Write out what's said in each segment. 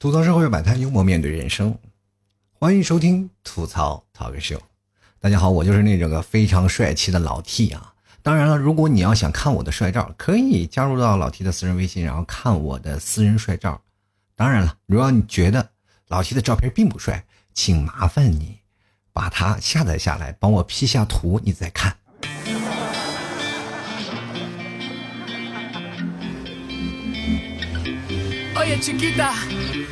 吐槽社会百态，幽默面对人生。欢迎收听吐槽 talk show。大家好，我就是那个非常帅气的老 T 啊。当然了，如果你要想看我的帅照，可以加入到老 T 的私人微信，然后看我的私人帅照。当然了，如果你觉得老 T 的照片并不帅，请麻烦你把它下载下来，帮我 P 下图，你再看。Oye, chiquita,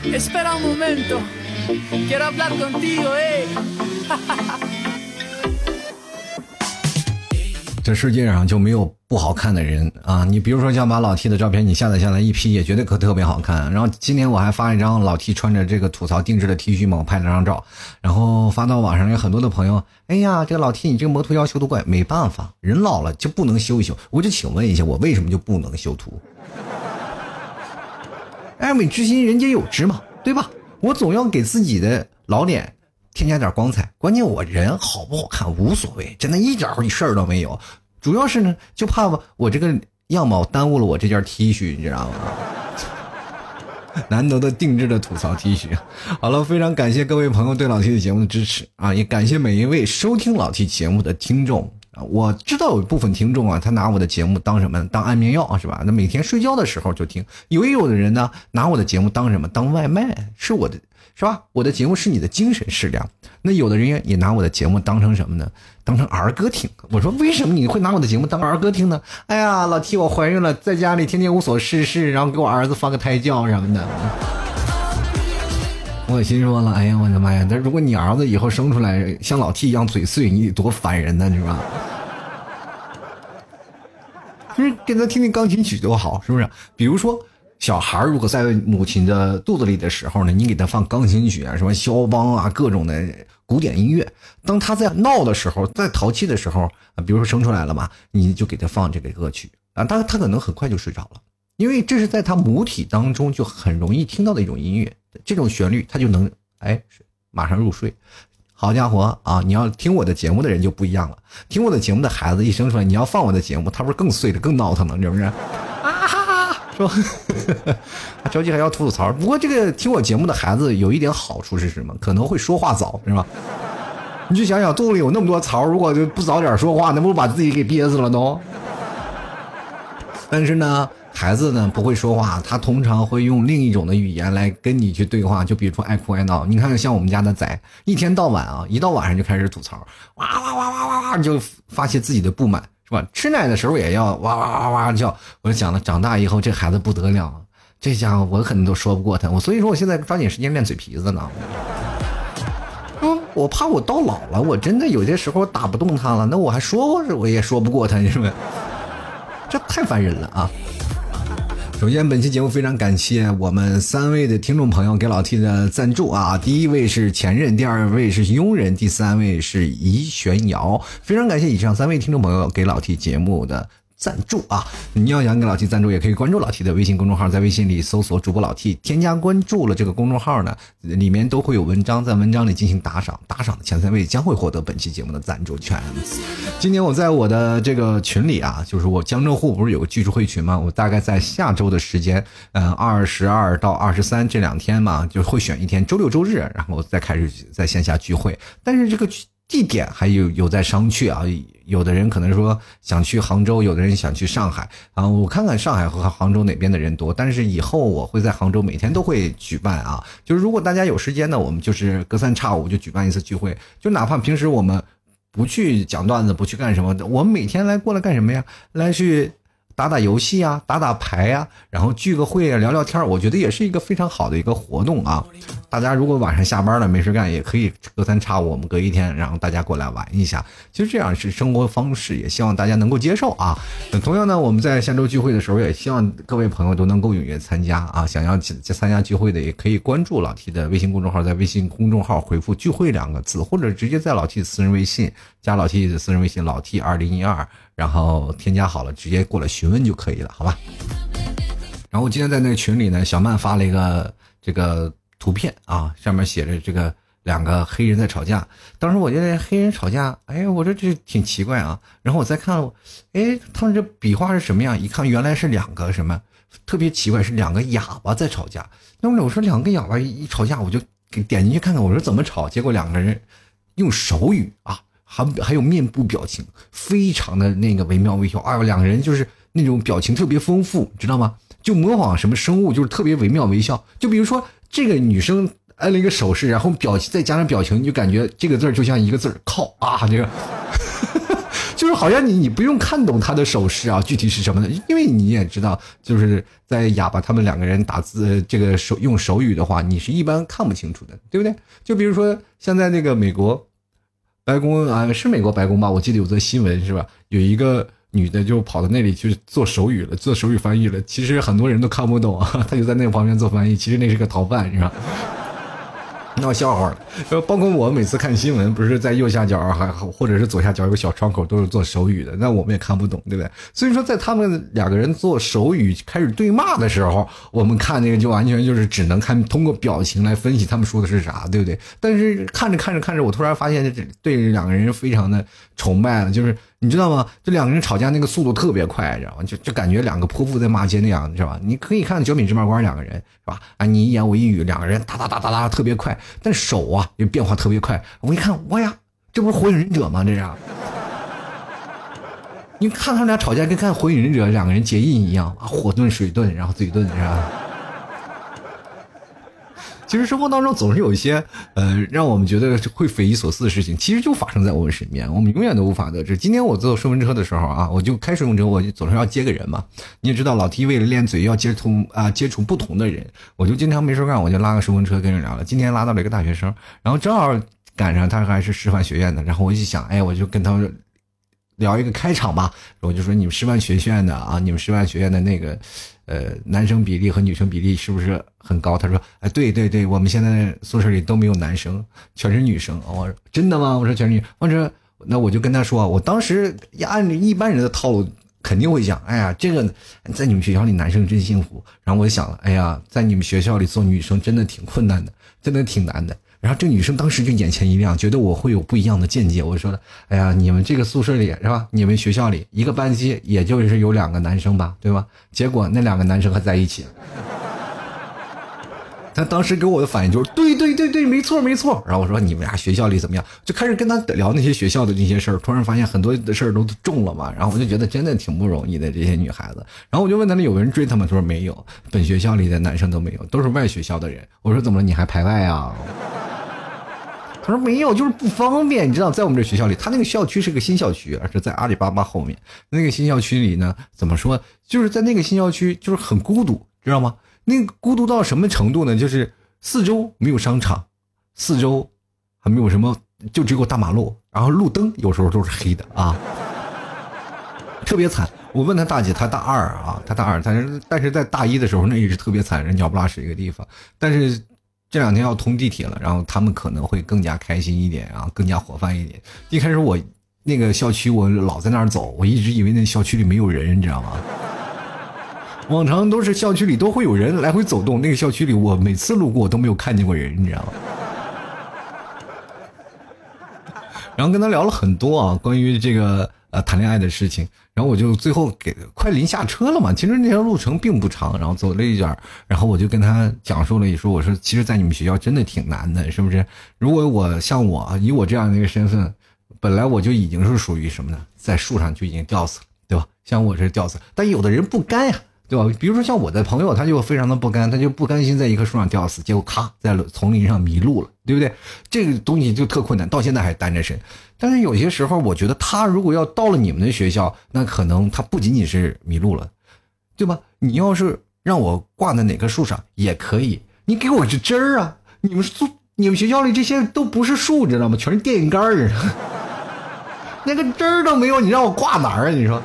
espera un momento. Quiero hablar contigo, eh. 这世界上就没有不好看的人啊！你比如说，像把老 T 的照片你下载下来一 P，也绝对可特别好看。然后今天我还发一张老 T 穿着这个吐槽定制的 T 恤嘛，我拍了张照，然后发到网上，有很多的朋友，哎呀，这个老 T 你这个模图要求都怪，没办法，人老了就不能修一修。我就请问一下，我为什么就不能修图？爱美之心，人皆有之嘛，对吧？我总要给自己的老脸添加点光彩。关键我人好不好看无所谓，真的一点事儿都没有。主要是呢，就怕我这个样貌耽误了我这件 T 恤，你知道吗？难得的定制的吐槽 T 恤。好了，非常感谢各位朋友对老 T 的节目的支持啊，也感谢每一位收听老 T 节目的听众。我知道有一部分听众啊，他拿我的节目当什么？当安眠药，是吧？那每天睡觉的时候就听。有也有的人呢，拿我的节目当什么？当外卖，是我的，是吧？我的节目是你的精神食粮。那有的人也拿我的节目当成什么呢？当成儿歌听。我说为什么你会拿我的节目当儿歌听呢？哎呀，老提我怀孕了，在家里天天无所事事，然后给我儿子放个胎教什么的。我心说了，哎呀，我的妈呀！那如果你儿子以后生出来像老 T 一样嘴碎，你得多烦人呢，是吧？就是给他听听钢琴曲多好，是不是？比如说，小孩如果在母亲的肚子里的时候呢，你给他放钢琴曲啊，什么肖邦啊，各种的古典音乐。当他在闹的时候，在淘气的时候，比如说生出来了嘛，你就给他放这个歌曲啊，他他可能很快就睡着了，因为这是在他母体当中就很容易听到的一种音乐。这种旋律，他就能哎，马上入睡。好家伙啊！你要听我的节目的人就不一样了。听我的节目的孩子一生出来，你要放我的节目，他不是更碎了、更闹腾了，是不是？啊哈哈，是吧？着急还要吐吐槽。不过这个听我节目的孩子有一点好处是什么？可能会说话早，是吧？你就想想肚里有那么多槽，如果就不早点说话，那不把自己给憋死了都。但是呢。孩子呢不会说话，他通常会用另一种的语言来跟你去对话，就比如说爱哭爱闹。你看，像我们家的仔，一天到晚啊，一到晚上就开始吐槽，哇哇哇哇哇哇，就发泄自己的不满，是吧？吃奶的时候也要哇哇哇哇叫。我就想了，长大以后这孩子不得了，这家伙我可能都说不过他。我所以说，我现在抓紧时间练嘴皮子呢。嗯，我怕我到老了，我真的有些时候打不动他了，那我还说我也说不过他，是不是？这太烦人了啊！首先，本期节目非常感谢我们三位的听众朋友给老 T 的赞助啊！第一位是前任，第二位是佣人，第三位是怡玄瑶。非常感谢以上三位听众朋友给老 T 节目的。赞助啊！你要想给老 T 赞助，也可以关注老 T 的微信公众号，在微信里搜索主播老 T，添加关注了这个公众号呢，里面都会有文章，在文章里进行打赏，打赏的前三位将会获得本期节目的赞助权。今年我在我的这个群里啊，就是我江浙沪不是有个聚会群吗？我大概在下周的时间，嗯，二十二到二十三这两天嘛，就会选一天，周六周日，然后再开始在线下聚会。但是这个地点还有有在商榷啊。有的人可能说想去杭州，有的人想去上海啊。我看看上海和杭州哪边的人多。但是以后我会在杭州每天都会举办啊。就是如果大家有时间呢，我们就是隔三差五就举办一次聚会。就哪怕平时我们不去讲段子，不去干什么，我们每天来过来干什么呀？来去。打打游戏啊，打打牌呀，然后聚个会啊，聊聊天我觉得也是一个非常好的一个活动啊。大家如果晚上下班了没事干，也可以隔三差五我们隔一天，然后大家过来玩一下。其实这样是生活方式，也希望大家能够接受啊。同样呢，我们在下周聚会的时候，也希望各位朋友都能够踊跃参加啊。想要参加聚会的，也可以关注老 T 的微信公众号，在微信公众号回复“聚会”两个字，或者直接在老 T 的私人微信加老 T 的私人微信老 T 二零一二。然后添加好了，直接过来询问就可以了，好吧？然后我今天在那个群里呢，小曼发了一个这个图片啊，上面写着这个两个黑人在吵架。当时我觉得黑人吵架，哎，我说这挺奇怪啊。然后我再看，哎，他们这笔画是什么样？一看原来是两个什么特别奇怪，是两个哑巴在吵架。那么我说两个哑巴一吵架，我就给点进去看看，我说怎么吵？结果两个人用手语啊，还还有面部表情，非常的那个惟妙惟肖。哎呦，两个人就是那种表情特别丰富，知道吗？就模仿什么生物，就是特别惟妙惟肖。就比如说这个女生按了一个手势，然后表情再加上表情，你就感觉这个字儿就像一个字儿靠啊，这个。就是好像你你不用看懂他的手势啊，具体是什么的，因为你也知道，就是在哑巴他们两个人打字这个手用手语的话，你是一般看不清楚的，对不对？就比如说像在那个美国白宫啊，是美国白宫吧？我记得有则新闻是吧？有一个女的就跑到那里去做手语了，做手语翻译了。其实很多人都看不懂啊，她就在那个旁边做翻译。其实那是个逃犯，是吧？闹笑话了，呃，包括我每次看新闻，不是在右下角还或者是左下角有个小窗口，都是做手语的，那我们也看不懂，对不对？所以说，在他们两个人做手语开始对骂的时候，我们看那个就完全就是只能看通过表情来分析他们说的是啥，对不对？但是看着看着看着，我突然发现这对两个人非常的崇拜了，就是。你知道吗？这两个人吵架那个速度特别快，知道吗？就就感觉两个泼妇在骂街那样，知道吧？你可以看九品芝麻官两个人，是吧？啊，你一言我一语，两个人哒哒哒哒哒特别快，但手啊也变化特别快。我一看，哇呀，这不是火影忍者吗？这是。你看他们俩吵架，跟看火影忍者两个人结印一样啊，火遁水遁，然后嘴遁，是吧？其实生活当中总是有一些，呃，让我们觉得会匪夷所思的事情，其实就发生在我们身边，我们永远都无法得知。今天我坐顺风车的时候啊，我就开顺风车，我就总是要接个人嘛。你也知道，老 T 为了练嘴，要接触啊接触不同的人，我就经常没事干，我就拉个顺风车跟人聊了。今天拉到了一个大学生，然后正好赶上他还是师范学院的，然后我一想，哎，我就跟他聊一个开场吧，我就说你们师范学院的啊，你们师范学院的那个。呃，男生比例和女生比例是不是很高？他说，哎，对对对，我们现在宿舍里都没有男生，全是女生。我说真的吗？我说全是女。我说那我就跟他说，我当时按一般人的套路肯定会讲，哎呀，这个在你们学校里男生真幸福。然后我就想了，哎呀，在你们学校里做女生真的挺困难的，真的挺难的。然后这女生当时就眼前一亮，觉得我会有不一样的见解。我说了，哎呀，你们这个宿舍里是吧？你们学校里一个班级也就是有两个男生吧，对吧？结果那两个男生还在一起。他当时给我的反应就是对对对对，没错没错。然后我说你们俩学校里怎么样？就开始跟他聊那些学校的那些事儿。突然发现很多的事儿都中了嘛。然后我就觉得真的挺不容易的这些女孩子。然后我就问他们有人追他们，他说没有，本学校里的男生都没有，都是外学校的人。我说怎么了？你还排外啊？他说没有，就是不方便。你知道，在我们这学校里，他那个校区是个新校区，而是在阿里巴巴后面。那个新校区里呢，怎么说？就是在那个新校区，就是很孤独，知道吗？那孤独到什么程度呢？就是四周没有商场，四周还没有什么，就只有大马路，然后路灯有时候都是黑的啊，特别惨。我问他大姐，他大二啊，他大二，但是但是在大一的时候，那也是特别惨，人鸟不拉屎一个地方，但是。这两天要通地铁了，然后他们可能会更加开心一点啊，更加活泛一点。一开始我那个校区，我老在那儿走，我一直以为那校区里没有人，你知道吗？往常都是校区里都会有人来回走动，那个校区里我每次路过都没有看见过人，你知道吗？然后跟他聊了很多啊，关于这个。呃，谈恋爱的事情，然后我就最后给快临下车了嘛。其实那条路程并不长，然后走了一点然后我就跟他讲述了一说，我说其实，在你们学校真的挺难的，是不是？如果我像我以我这样的一个身份，本来我就已经是属于什么呢？在树上就已经吊死了，对吧？像我这吊死，但有的人不甘呀。对吧？比如说像我的朋友，他就非常的不甘，他就不甘心在一棵树上吊死，结果咔在丛林上迷路了，对不对？这个东西就特困难，到现在还单着身。但是有些时候，我觉得他如果要到了你们的学校，那可能他不仅仅是迷路了，对吧？你要是让我挂在哪棵树上也可以，你给我这枝儿啊！你们树，你们学校里这些都不是树，知道吗？全是电线杆儿，那个枝儿都没有，你让我挂哪儿啊？你说？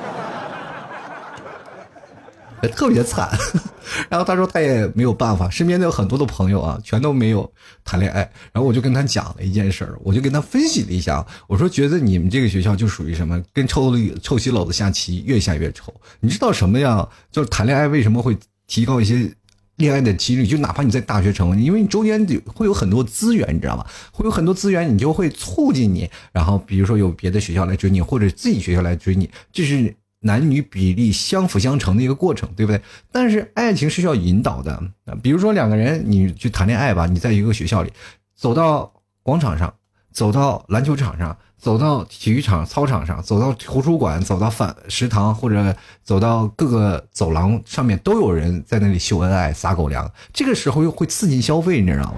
特别惨，然后他说他也没有办法，身边的有很多的朋友啊，全都没有谈恋爱。然后我就跟他讲了一件事儿，我就跟他分析了一下，我说觉得你们这个学校就属于什么，跟臭的臭棋篓子下棋，越下越臭。你知道什么呀？就是谈恋爱为什么会提高一些恋爱的几率？就哪怕你在大学城，因为你周边会有很多资源，你知道吗？会有很多资源，你就会促进你。然后比如说有别的学校来追你，或者自己学校来追你，这是。男女比例相辅相成的一个过程，对不对？但是爱情是需要引导的，比如说两个人你去谈恋爱吧，你在一个学校里，走到广场上，走到篮球场上，走到体育场操场上，走到图书馆，走到饭食堂，或者走到各个走廊上面，都有人在那里秀恩爱、撒狗粮，这个时候又会刺激消费，你知道吗？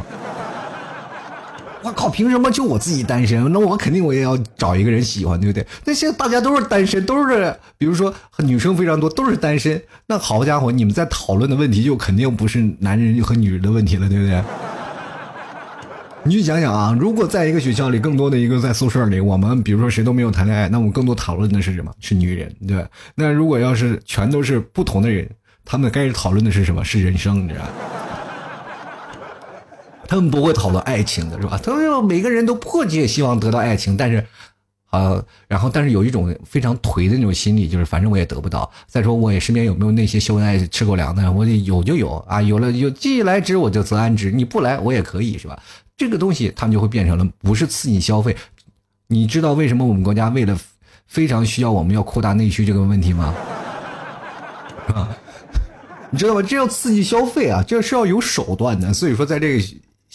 我靠！凭什么就我自己单身？那我肯定我也要找一个人喜欢，对不对？那现在大家都是单身，都是比如说女生非常多，都是单身。那好家伙，你们在讨论的问题就肯定不是男人和女人的问题了，对不对？你去想想啊，如果在一个学校里，更多的一个在宿舍里，我们比如说谁都没有谈恋爱，那我们更多讨论的是什么？是女人，对？那如果要是全都是不同的人，他们该讨论的是什么？是人生，你知道？他们不会讨论爱情的，是吧？他们每个人都迫切希望得到爱情，但是，呃，然后但是有一种非常颓的那种心理，就是反正我也得不到。再说我也身边有没有那些秀恩爱吃狗粮的？我有就有啊，有了有既来之我就则安之，你不来我也可以，是吧？这个东西他们就会变成了不是刺激消费。你知道为什么我们国家为了非常需要我们要扩大内需这个问题吗？啊，你知道吗？这要刺激消费啊，这是要有手段的。所以说在这个。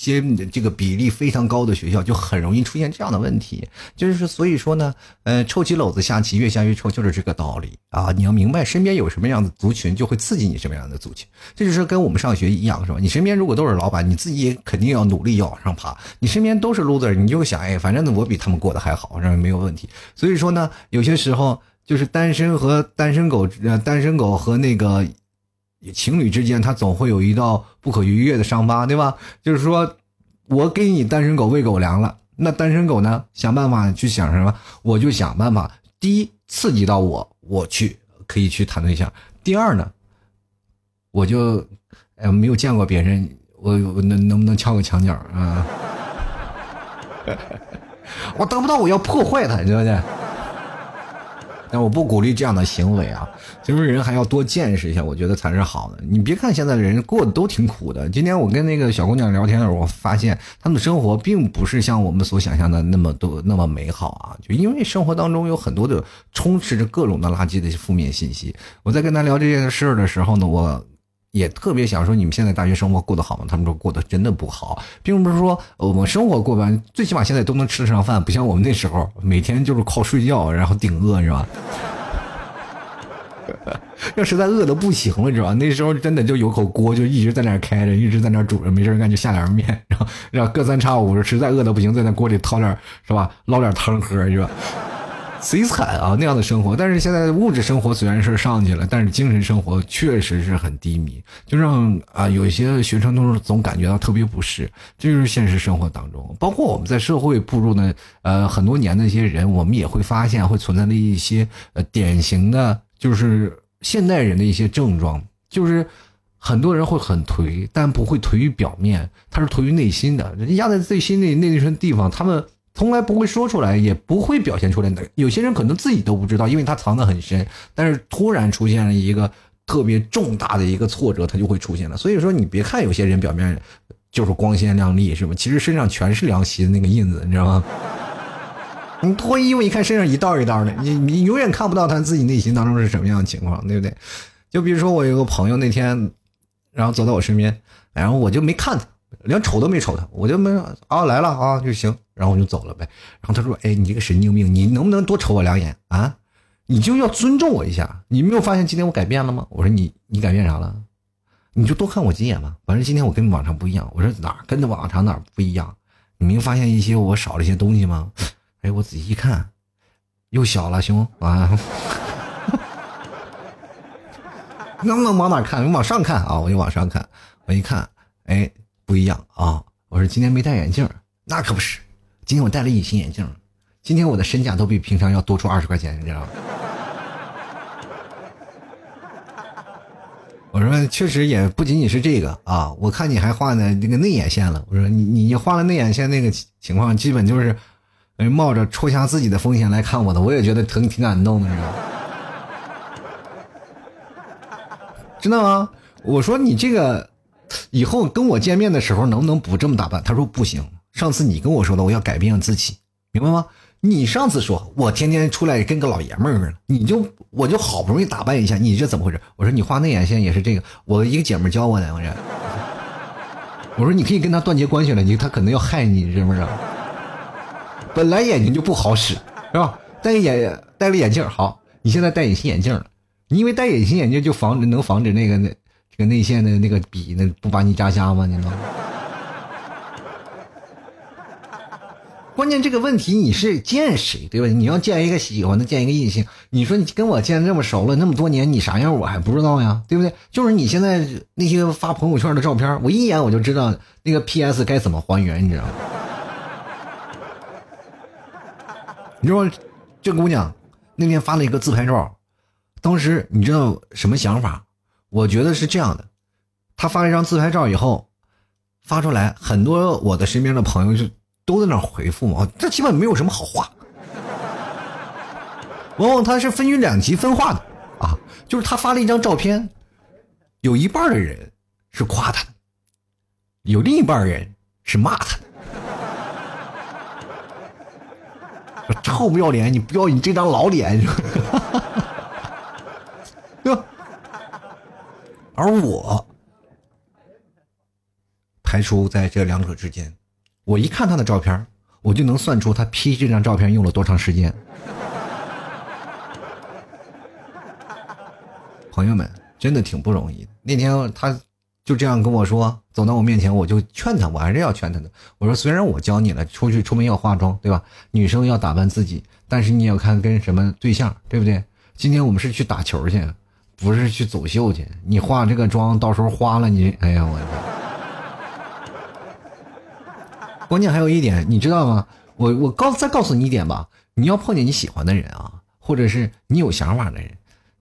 些这个比例非常高的学校就很容易出现这样的问题，就是所以说呢，呃，臭棋篓子下棋越下越臭，就是这个道理啊！你要明白，身边有什么样的族群，就会刺激你什么样的族群。这就是跟我们上学一样，是吧？你身边如果都是老板，你自己也肯定要努力要往上爬。你身边都是 loser，你就想，哎，反正我比他们过得还好，认为没有问题。所以说呢，有些时候就是单身和单身狗，呃，单身狗和那个。情侣之间，他总会有一道不可逾越的伤疤，对吧？就是说，我给你单身狗喂狗粮了，那单身狗呢，想办法去想什么？我就想办法，第一刺激到我，我去可以去谈对象；第二呢，我就哎没有见过别人，我我能能不能敲个墙角啊？我得不到，我要破坏他，对不对？但我不鼓励这样的行为啊！就是人还要多见识一下，我觉得才是好的。你别看现在的人过得都挺苦的。今天我跟那个小姑娘聊天的时候，我发现他们的生活并不是像我们所想象的那么多那么美好啊！就因为生活当中有很多的充斥着各种的垃圾的负面信息。我在跟她聊这件事的时候呢，我。也特别想说，你们现在大学生活过得好吗？他们说过得真的不好，并不是说我们生活过完，最起码现在都能吃得上饭，不像我们那时候每天就是靠睡觉，然后顶饿，是吧？要实在饿的不行了，知道吧？那时候真的就有口锅，就一直在那开着，一直在那煮着，没事干就下点面，然后然后隔三差五实在饿的不行，在那锅里掏点，是吧？捞点汤喝，是吧？贼惨啊，那样的生活。但是现在物质生活虽然是上去了，但是精神生活确实是很低迷，就让啊有些学生都是总感觉到特别不适。这就是现实生活当中，包括我们在社会步入呢呃很多年的一些人，我们也会发现会存在的一些呃典型的，就是现代人的一些症状，就是很多人会很颓，但不会颓于表面，他是颓于内心的，人压在最心里那层地方，他们。从来不会说出来，也不会表现出来的。有些人可能自己都不知道，因为他藏得很深。但是突然出现了一个特别重大的一个挫折，他就会出现了。所以说，你别看有些人表面就是光鲜亮丽，是吧？其实身上全是凉席的那个印子，你知道吗？你脱衣服一看，身上一道一道的，你你永远看不到他自己内心当中是什么样的情况，对不对？就比如说我有个朋友那天，然后走到我身边，然后我就没看他。连瞅都没瞅他，我就没啊来了啊就行，然后我就走了呗。然后他说：“哎，你这个神经病，你能不能多瞅我两眼啊？你就要尊重我一下。你没有发现今天我改变了吗？”我说：“你你改变啥了？你就多看我几眼吧。反正今天我跟往常不一样。我说哪跟着往常哪不一样？你没有发现一些我少了一些东西吗？哎，我仔细一看，又小了，兄啊！能不能往哪看？你往上看啊！我就往上看，我一看，哎。”不一样啊！我说今天没戴眼镜，那可不是。今天我戴了隐形眼镜，今天我的身价都比平常要多出二十块钱，你知道吗？我说确实也不仅仅是这个啊！我看你还画的那个内眼线了。我说你你画了内眼线那个情况，基本就是冒着戳瞎自己的风险来看我的。我也觉得挺挺感动的，知道吗？真的吗？我说你这个。以后跟我见面的时候能不能不这么打扮？他说不行。上次你跟我说的，我要改变自己，明白吗？你上次说我天天出来跟个老爷们儿似的，你就我就好不容易打扮一下，你这怎么回事？我说你画内眼线也是这个，我一个姐们儿教我的，我这。我说你可以跟他断绝关系了，你他可能要害你，是不是？本来眼睛就不好使，是吧？戴眼戴了眼镜好，你现在戴隐形眼镜了，你以为戴隐形眼镜就防止能防止那个那这个内线的那个笔那不把你扎瞎吗？你知道吗？关键这个问题你是见谁对吧？你要见一个喜欢的，见一个异性，你说你跟我见这么熟了那么多年，你啥样我还不知道呀，对不对？就是你现在那些发朋友圈的照片，我一眼我就知道那个 PS 该怎么还原，你知道吗？你知道这姑娘那天发了一个自拍照，当时你知道什么想法？我觉得是这样的，她发了一张自拍照以后发出来，很多我的身边的朋友就。都在那回复嘛，这基本没有什么好话。往往他是分于两极分化的啊，就是他发了一张照片，有一半的人是夸他的，有另一半人是骂他的。臭不要脸！你不要你这张老脸，对吧？而我排除在这两者之间。我一看他的照片，我就能算出他 P 这张照片用了多长时间。朋友们，真的挺不容易的。那天他就这样跟我说，走到我面前，我就劝他，我还是要劝他的。我说，虽然我教你了，出去出门要化妆，对吧？女生要打扮自己，但是你要看跟什么对象，对不对？今天我们是去打球去，不是去走秀去。你化这个妆，到时候花了你，哎呀，我。关键还有一点，你知道吗？我我告再告诉你一点吧，你要碰见你喜欢的人啊，或者是你有想法的人，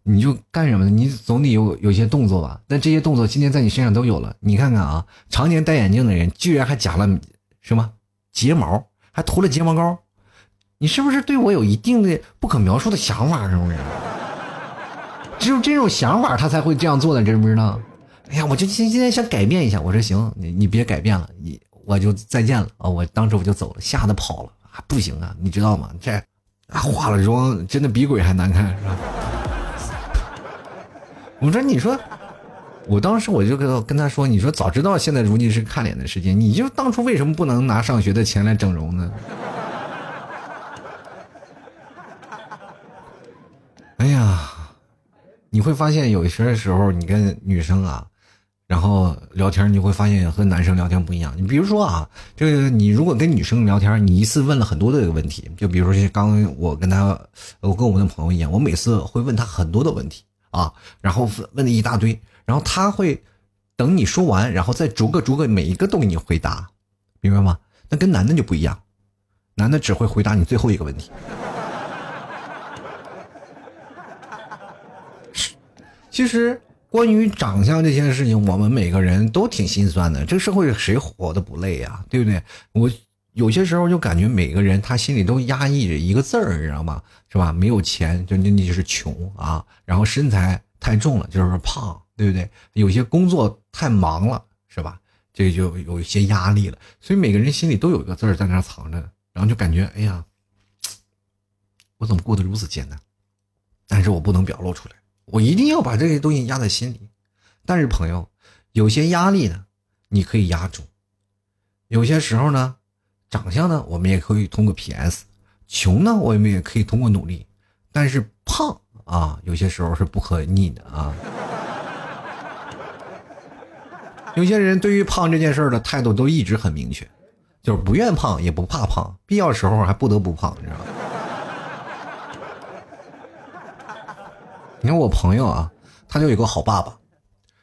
你就干什么呢？你总得有有些动作吧。但这些动作今天在你身上都有了。你看看啊，常年戴眼镜的人，居然还夹了什么睫毛，还涂了睫毛膏，你是不是对我有一定的不可描述的想法？是不是？只有这种想法，他才会这样做的，知不知道？哎呀，我就今今天想改变一下。我说行，你你别改变了，你。我就再见了啊！我当时我就走了，吓得跑了啊！不行啊，你知道吗？这化了妆真的比鬼还难看，是吧？我说，你说，我当时我就跟跟他说，你说早知道现在如今是看脸的时间，你就当初为什么不能拿上学的钱来整容呢？哎呀，你会发现有些时候你跟女生啊。然后聊天，你会发现和男生聊天不一样。你比如说啊，这个你如果跟女生聊天，你一次问了很多的问题，就比如说刚我跟他，我跟我们的朋友一样，我每次会问他很多的问题啊，然后问了一大堆，然后他会等你说完，然后再逐个逐个每一个都给你回答，明白吗？那跟男的就不一样，男的只会回答你最后一个问题。其实。关于长相这件事情，我们每个人都挺心酸的。这个社会谁活的不累呀？对不对？我有些时候就感觉每个人他心里都压抑着一个字儿，你知道吗？是吧？没有钱就那那就是穷啊。然后身材太重了就是胖，对不对？有些工作太忙了，是吧？这就有一些压力了。所以每个人心里都有一个字儿在那藏着，然后就感觉哎呀，我怎么过得如此艰难？但是我不能表露出来。我一定要把这些东西压在心里，但是朋友，有些压力呢，你可以压住；有些时候呢，长相呢，我们也可以通过 PS；穷呢，我们也可以通过努力。但是胖啊，有些时候是不可逆的啊。有些人对于胖这件事的态度都一直很明确，就是不愿胖也不怕胖，必要时候还不得不胖，你知道吗？你看我朋友啊，他就有个好爸爸。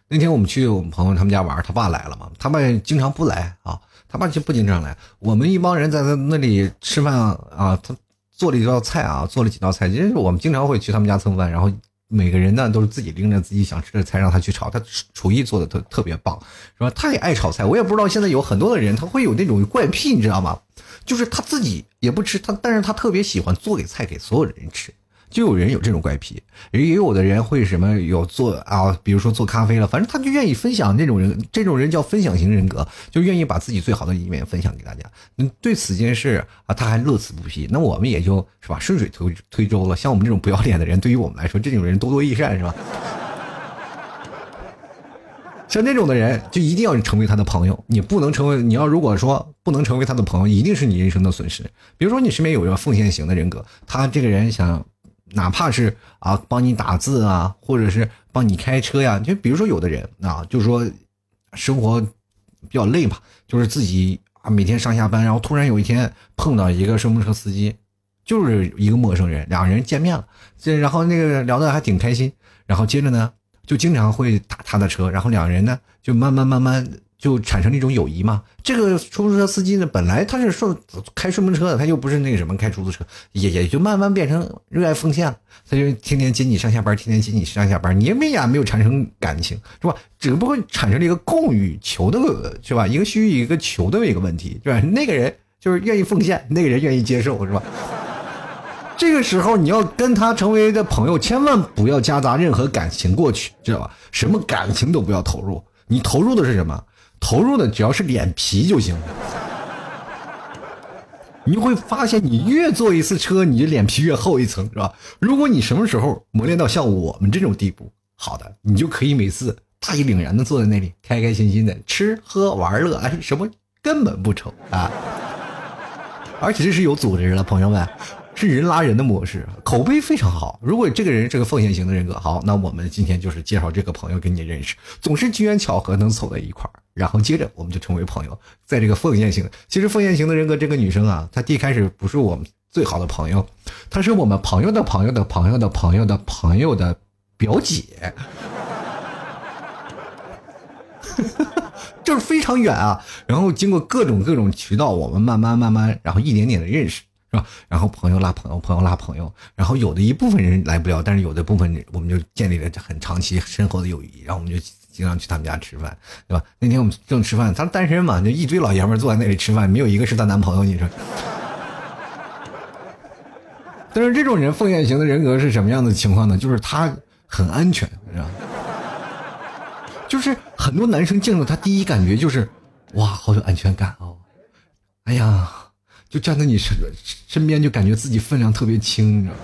那天我们去我们朋友他们家玩，他爸来了嘛。他爸经常不来啊，他爸就不经常来。我们一帮人在他那里吃饭啊，他做了一道菜啊，做了几道菜。其实我们经常会去他们家蹭饭，然后每个人呢都是自己拎着自己想吃的菜让他去炒。他厨艺做的特特别棒，是吧？他也爱炒菜。我也不知道现在有很多的人他会有那种怪癖，你知道吗？就是他自己也不吃他，但是他特别喜欢做给菜给所有人吃。就有人有这种怪癖，也有的人会什么有做啊，比如说做咖啡了，反正他就愿意分享。这种人，这种人叫分享型人格，就愿意把自己最好的一面分享给大家。嗯，对此件事啊，他还乐此不疲。那我们也就是吧，顺水推推舟了。像我们这种不要脸的人，对于我们来说，这种人多多益善，是吧？像这种的人，就一定要成为他的朋友。你不能成为，你要如果说不能成为他的朋友，一定是你人生的损失。比如说，你身边有一个奉献型的人格，他这个人想，哪怕是啊帮你打字啊，或者是帮你开车呀，就比如说有的人啊，就是说生活比较累嘛，就是自己啊每天上下班，然后突然有一天碰到一个顺风车司机，就是一个陌生人，两个人见面了，这然后那个聊的还挺开心，然后接着呢。就经常会打他的车，然后两人呢就慢慢慢慢就产生了一种友谊嘛。这个出租车司机呢，本来他是顺开顺风车的，他又不是那个什么开出租车，也也就慢慢变成热爱奉献了。他就天天接你上下班，天天接你上下班，你也没呀没有产生感情是吧？只不过产生了一个供与求的是吧？一个需一个求的一个问题是吧？那个人就是愿意奉献，那个人愿意接受是吧？这个时候你要跟他成为的朋友，千万不要夹杂任何感情过去，知道吧？什么感情都不要投入，你投入的是什么？投入的只要是脸皮就行。你会发现，你越坐一次车，你的脸皮越厚一层，是吧？如果你什么时候磨练到像我们这种地步，好的，你就可以每次大义凛然的坐在那里，开开心心的吃喝玩乐，哎，什么根本不愁啊！而且这是有组织的，朋友们。是人拉人的模式，口碑非常好。如果这个人是个奉献型的人格，好，那我们今天就是介绍这个朋友给你认识，总是机缘巧合能凑在一块儿，然后接着我们就成为朋友。在这个奉献型，其实奉献型的人格，这个女生啊，她一开始不是我们最好的朋友，她是我们朋友的朋友的朋友的朋友的朋友的表姐，就是非常远啊。然后经过各种各种渠道，我们慢慢慢慢，然后一点点的认识。是吧？然后朋友拉朋友，朋友拉朋友，然后有的一部分人来不了，但是有的部分人我们就建立了很长期深厚的友谊，然后我们就经常去他们家吃饭，对吧？那天我们正吃饭，他单身嘛，就一堆老爷们坐在那里吃饭，没有一个是她男朋友，你说？但是这种人奉献型的人格是什么样的情况呢？就是他很安全，是吧？就是很多男生见到他第一感觉就是，哇，好有安全感哦！哎呀。就站在你身身边，就感觉自己分量特别轻，你知道吗？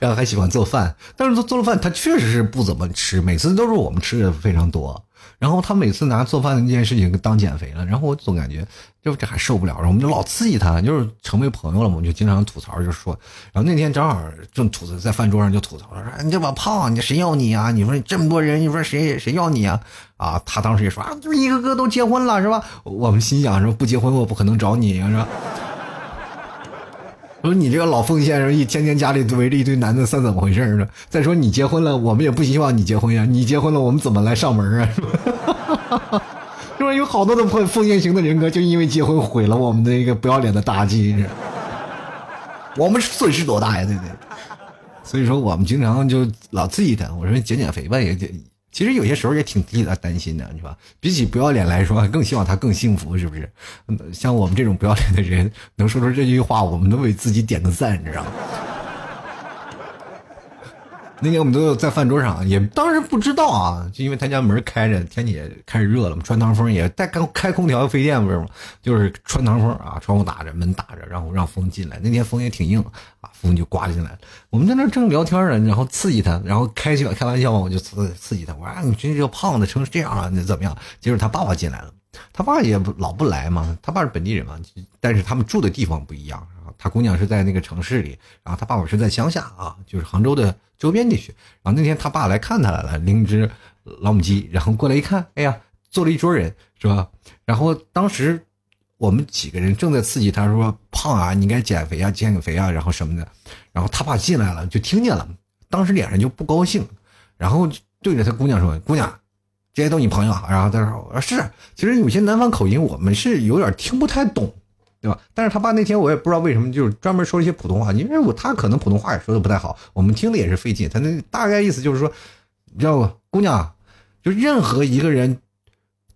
然后还喜欢做饭，但是做做了饭，他确实是不怎么吃，每次都是我们吃的非常多。然后他每次拿做饭的那件事情当减肥了，然后我总感觉就这还受不了，然后我们就老刺激他，就是成为朋友了嘛，我们就经常吐槽，就说。然后那天正好正吐槽在饭桌上就吐槽了，说你这么胖，你谁要你啊？你说这么多人，你说谁谁要你啊？啊，他当时也说啊，就一个个都结婚了是吧？我们心想说不结婚我不可能找你是吧？我说你这个老奉献，一天天家里围着一堆男的，算怎么回事呢？再说你结婚了，我们也不希望你结婚呀。你结婚了，我们怎么来上门啊？是吧？是？有好多的奉奉献型的人格，就因为结婚毁了我们的一个不要脸的大计，我们损失多大呀？对不对？所以说，我们经常就老刺激他。我说减减肥吧，也减。其实有些时候也挺替他担心的，是吧？比起不要脸来说，更希望他更幸福，是不是？像我们这种不要脸的人，能说出这句话，我们都为自己点个赞，你知道吗？那天我们都在饭桌上，也当时不知道啊，就因为他家门开着，天气也开始热了嘛，穿堂风也带开开空调费电不是吗？就是穿堂风啊，窗户打着，门打着，然后让风进来。那天风也挺硬啊，风就刮进来了。我们在那正聊天呢，然后刺激他，然后开起开玩笑嘛，我就刺刺激他，我说啊你这个胖子成这样了，你怎么样？结果他爸爸进来了，他爸也不老不来嘛，他爸是本地人嘛，但是他们住的地方不一样。他姑娘是在那个城市里，然后他爸爸是在乡下啊，就是杭州的周边地区。然后那天他爸来看他来了，拎只老母鸡，然后过来一看，哎呀，坐了一桌人，是吧？然后当时我们几个人正在刺激他说胖啊，你应该减肥啊，减肥啊，然后什么的。然后他爸进来了，就听见了，当时脸上就不高兴，然后对着他姑娘说：“姑娘，这些都你朋友。”然后他说：“是，其实有些南方口音我们是有点听不太懂。”对吧？但是他爸那天我也不知道为什么，就是专门说了一些普通话，因为我他可能普通话也说的不太好，我们听的也是费劲。他那大概意思就是说，你知道不，姑娘，就任何一个人，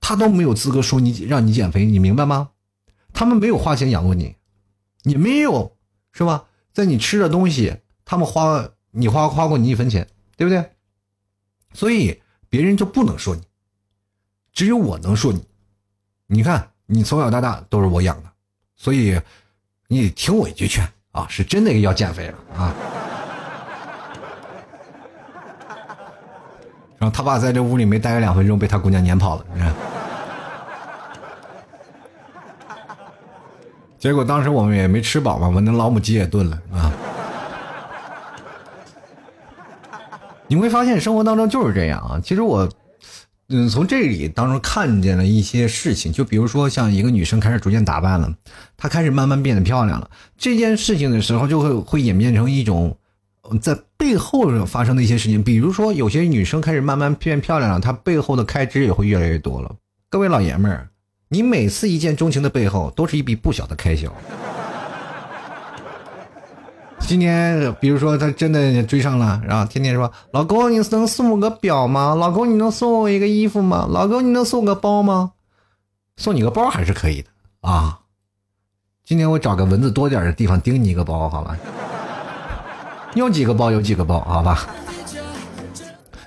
他都没有资格说你让你减肥，你明白吗？他们没有花钱养过你，你没有是吧？在你吃的东西，他们花你花花过你一分钱，对不对？所以别人就不能说你，只有我能说你。你看，你从小到大都是我养的，所以你听我一句劝啊，是真的要减肥了啊。然后他爸在这屋里没待个两分钟，被他姑娘撵跑了。结果当时我们也没吃饱嘛，我那老母鸡也炖了啊。你会发现生活当中就是这样啊。其实我，嗯，从这里当中看见了一些事情，就比如说像一个女生开始逐渐打扮了，她开始慢慢变得漂亮了，这件事情的时候就会会演变成一种。在背后发生的一些事情，比如说有些女生开始慢慢变漂亮了，她背后的开支也会越来越多了。各位老爷们儿，你每次一见钟情的背后都是一笔不小的开销。今天，比如说他真的追上了，然后天天说：“老公，你能送我个表吗？老公，你能送我一个衣服吗？老公，你能送我个包吗？送你个包还是可以的啊。今天我找个蚊子多点的地方叮你一个包，好吧？”有几个包有几个包，好吧。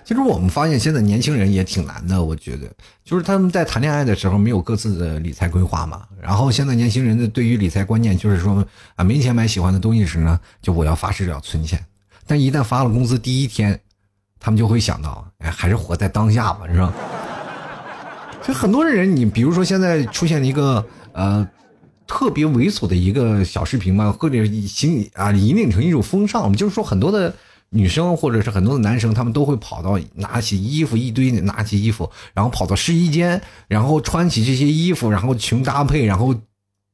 其实我们发现现在年轻人也挺难的，我觉得就是他们在谈恋爱的时候没有各自的理财规划嘛。然后现在年轻人的对于理财观念就是说啊，没钱买喜欢的东西时呢，就我要发誓要存钱。但一旦发了工资第一天，他们就会想到，哎，还是活在当下吧，是吧？就很多人，你比如说现在出现了一个呃。特别猥琐的一个小视频嘛，或者形啊，引领成一种风尚。我们就是说，很多的女生或者是很多的男生，他们都会跑到拿起衣服一堆，拿起衣服，然后跑到试衣间，然后穿起这些衣服，然后穷搭配，然后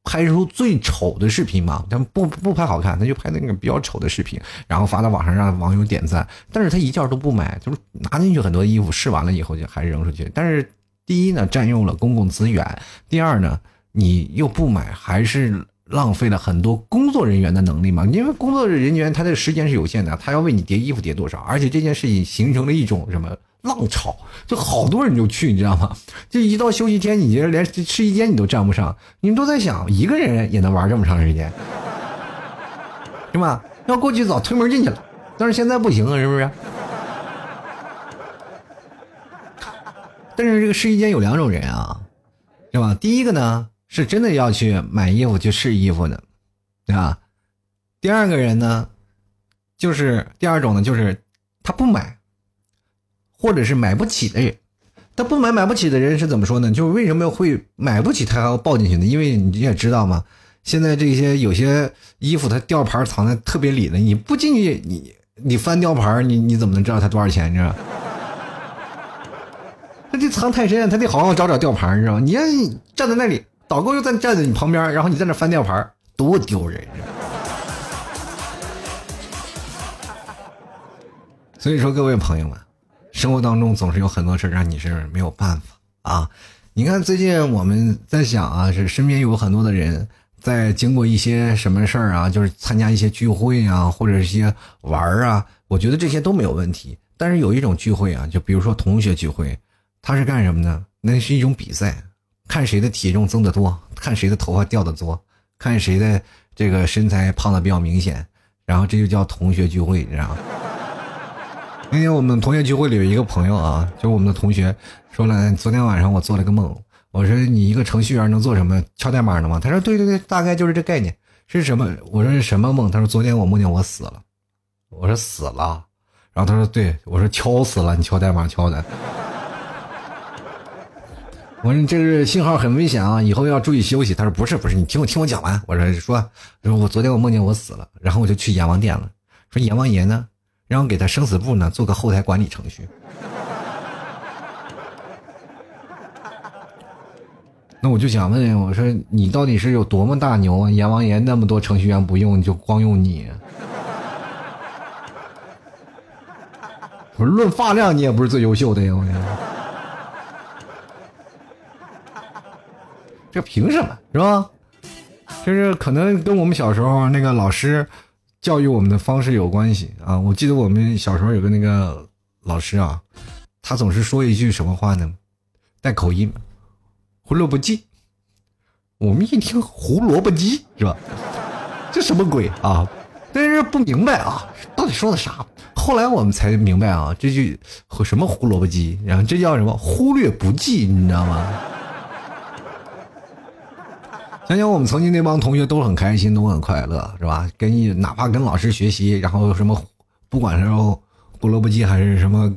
拍出最丑的视频嘛。他们不不拍好看，他就拍那个比较丑的视频，然后发到网上让网友点赞。但是他一件都不买，就是拿进去很多衣服，试完了以后就还扔出去。但是第一呢，占用了公共资源；第二呢。你又不买，还是浪费了很多工作人员的能力嘛？因为工作人员他的时间是有限的，他要为你叠衣服叠多少？而且这件事情形成了一种什么浪潮，就好多人就去，你知道吗？就一到休息天，你觉得连试衣间你都占不上，你们都在想一个人也能玩这么长时间，是吧？要过去早推门进去了，但是现在不行啊，是不是？但是这个试衣间有两种人啊，是吧？第一个呢？是真的要去买衣服去试衣服的，对吧？第二个人呢，就是第二种呢，就是他不买，或者是买不起的人。他不买买不起的人是怎么说呢？就是为什么会买不起他还要抱进去呢？因为你也知道嘛，现在这些有些衣服它吊牌藏的特别里的，你不进去你你翻吊牌，你你怎么能知道它多少钱？你知道？他得藏太深，他得好好找找吊牌，你知道吗？你要站在那里。导购又在站在你旁边，然后你在那翻吊牌，多丢人！所以说，各位朋友们，生活当中总是有很多事让你是没有办法啊。你看，最近我们在想啊，是身边有很多的人在经过一些什么事儿啊，就是参加一些聚会啊，或者一些玩儿啊，我觉得这些都没有问题。但是有一种聚会啊，就比如说同学聚会，他是干什么呢？那是一种比赛。看谁的体重增的多，看谁的头发掉的多，看谁的这个身材胖的比较明显，然后这就叫同学聚会，你知道吗？那天我们同学聚会里有一个朋友啊，就是我们的同学说了，昨天晚上我做了个梦，我说你一个程序员能做什么？敲代码的吗？他说对对对，大概就是这概念。是什么？我说是什么梦？他说昨天我梦见我死了。我说死了，然后他说对，我说敲死了，你敲代码敲的。我说你这个信号很危险啊，以后要注意休息。他说不是不是，你听我听我讲完。我说说，说我昨天我梦见我死了，然后我就去阎王殿了。说阎王爷呢，让我给他生死簿呢做个后台管理程序。那我就想问，我说你到底是有多么大牛啊？阎王爷那么多程序员不用，就光用你。我说论发量，你也不是最优秀的呀，我。这凭什么是吧？就是可能跟我们小时候那个老师教育我们的方式有关系啊。我记得我们小时候有个那个老师啊，他总是说一句什么话呢？带口音，胡萝卜鸡。我们一听胡萝卜鸡是吧？这什么鬼啊？但是不明白啊，到底说的啥？后来我们才明白啊，这句和什么胡萝卜鸡，然后这叫什么忽略不计，你知道吗？想想我们曾经那帮同学都很开心，都很快乐，是吧？跟哪怕跟老师学习，然后什么，不管是胡萝卜鸡还是什么。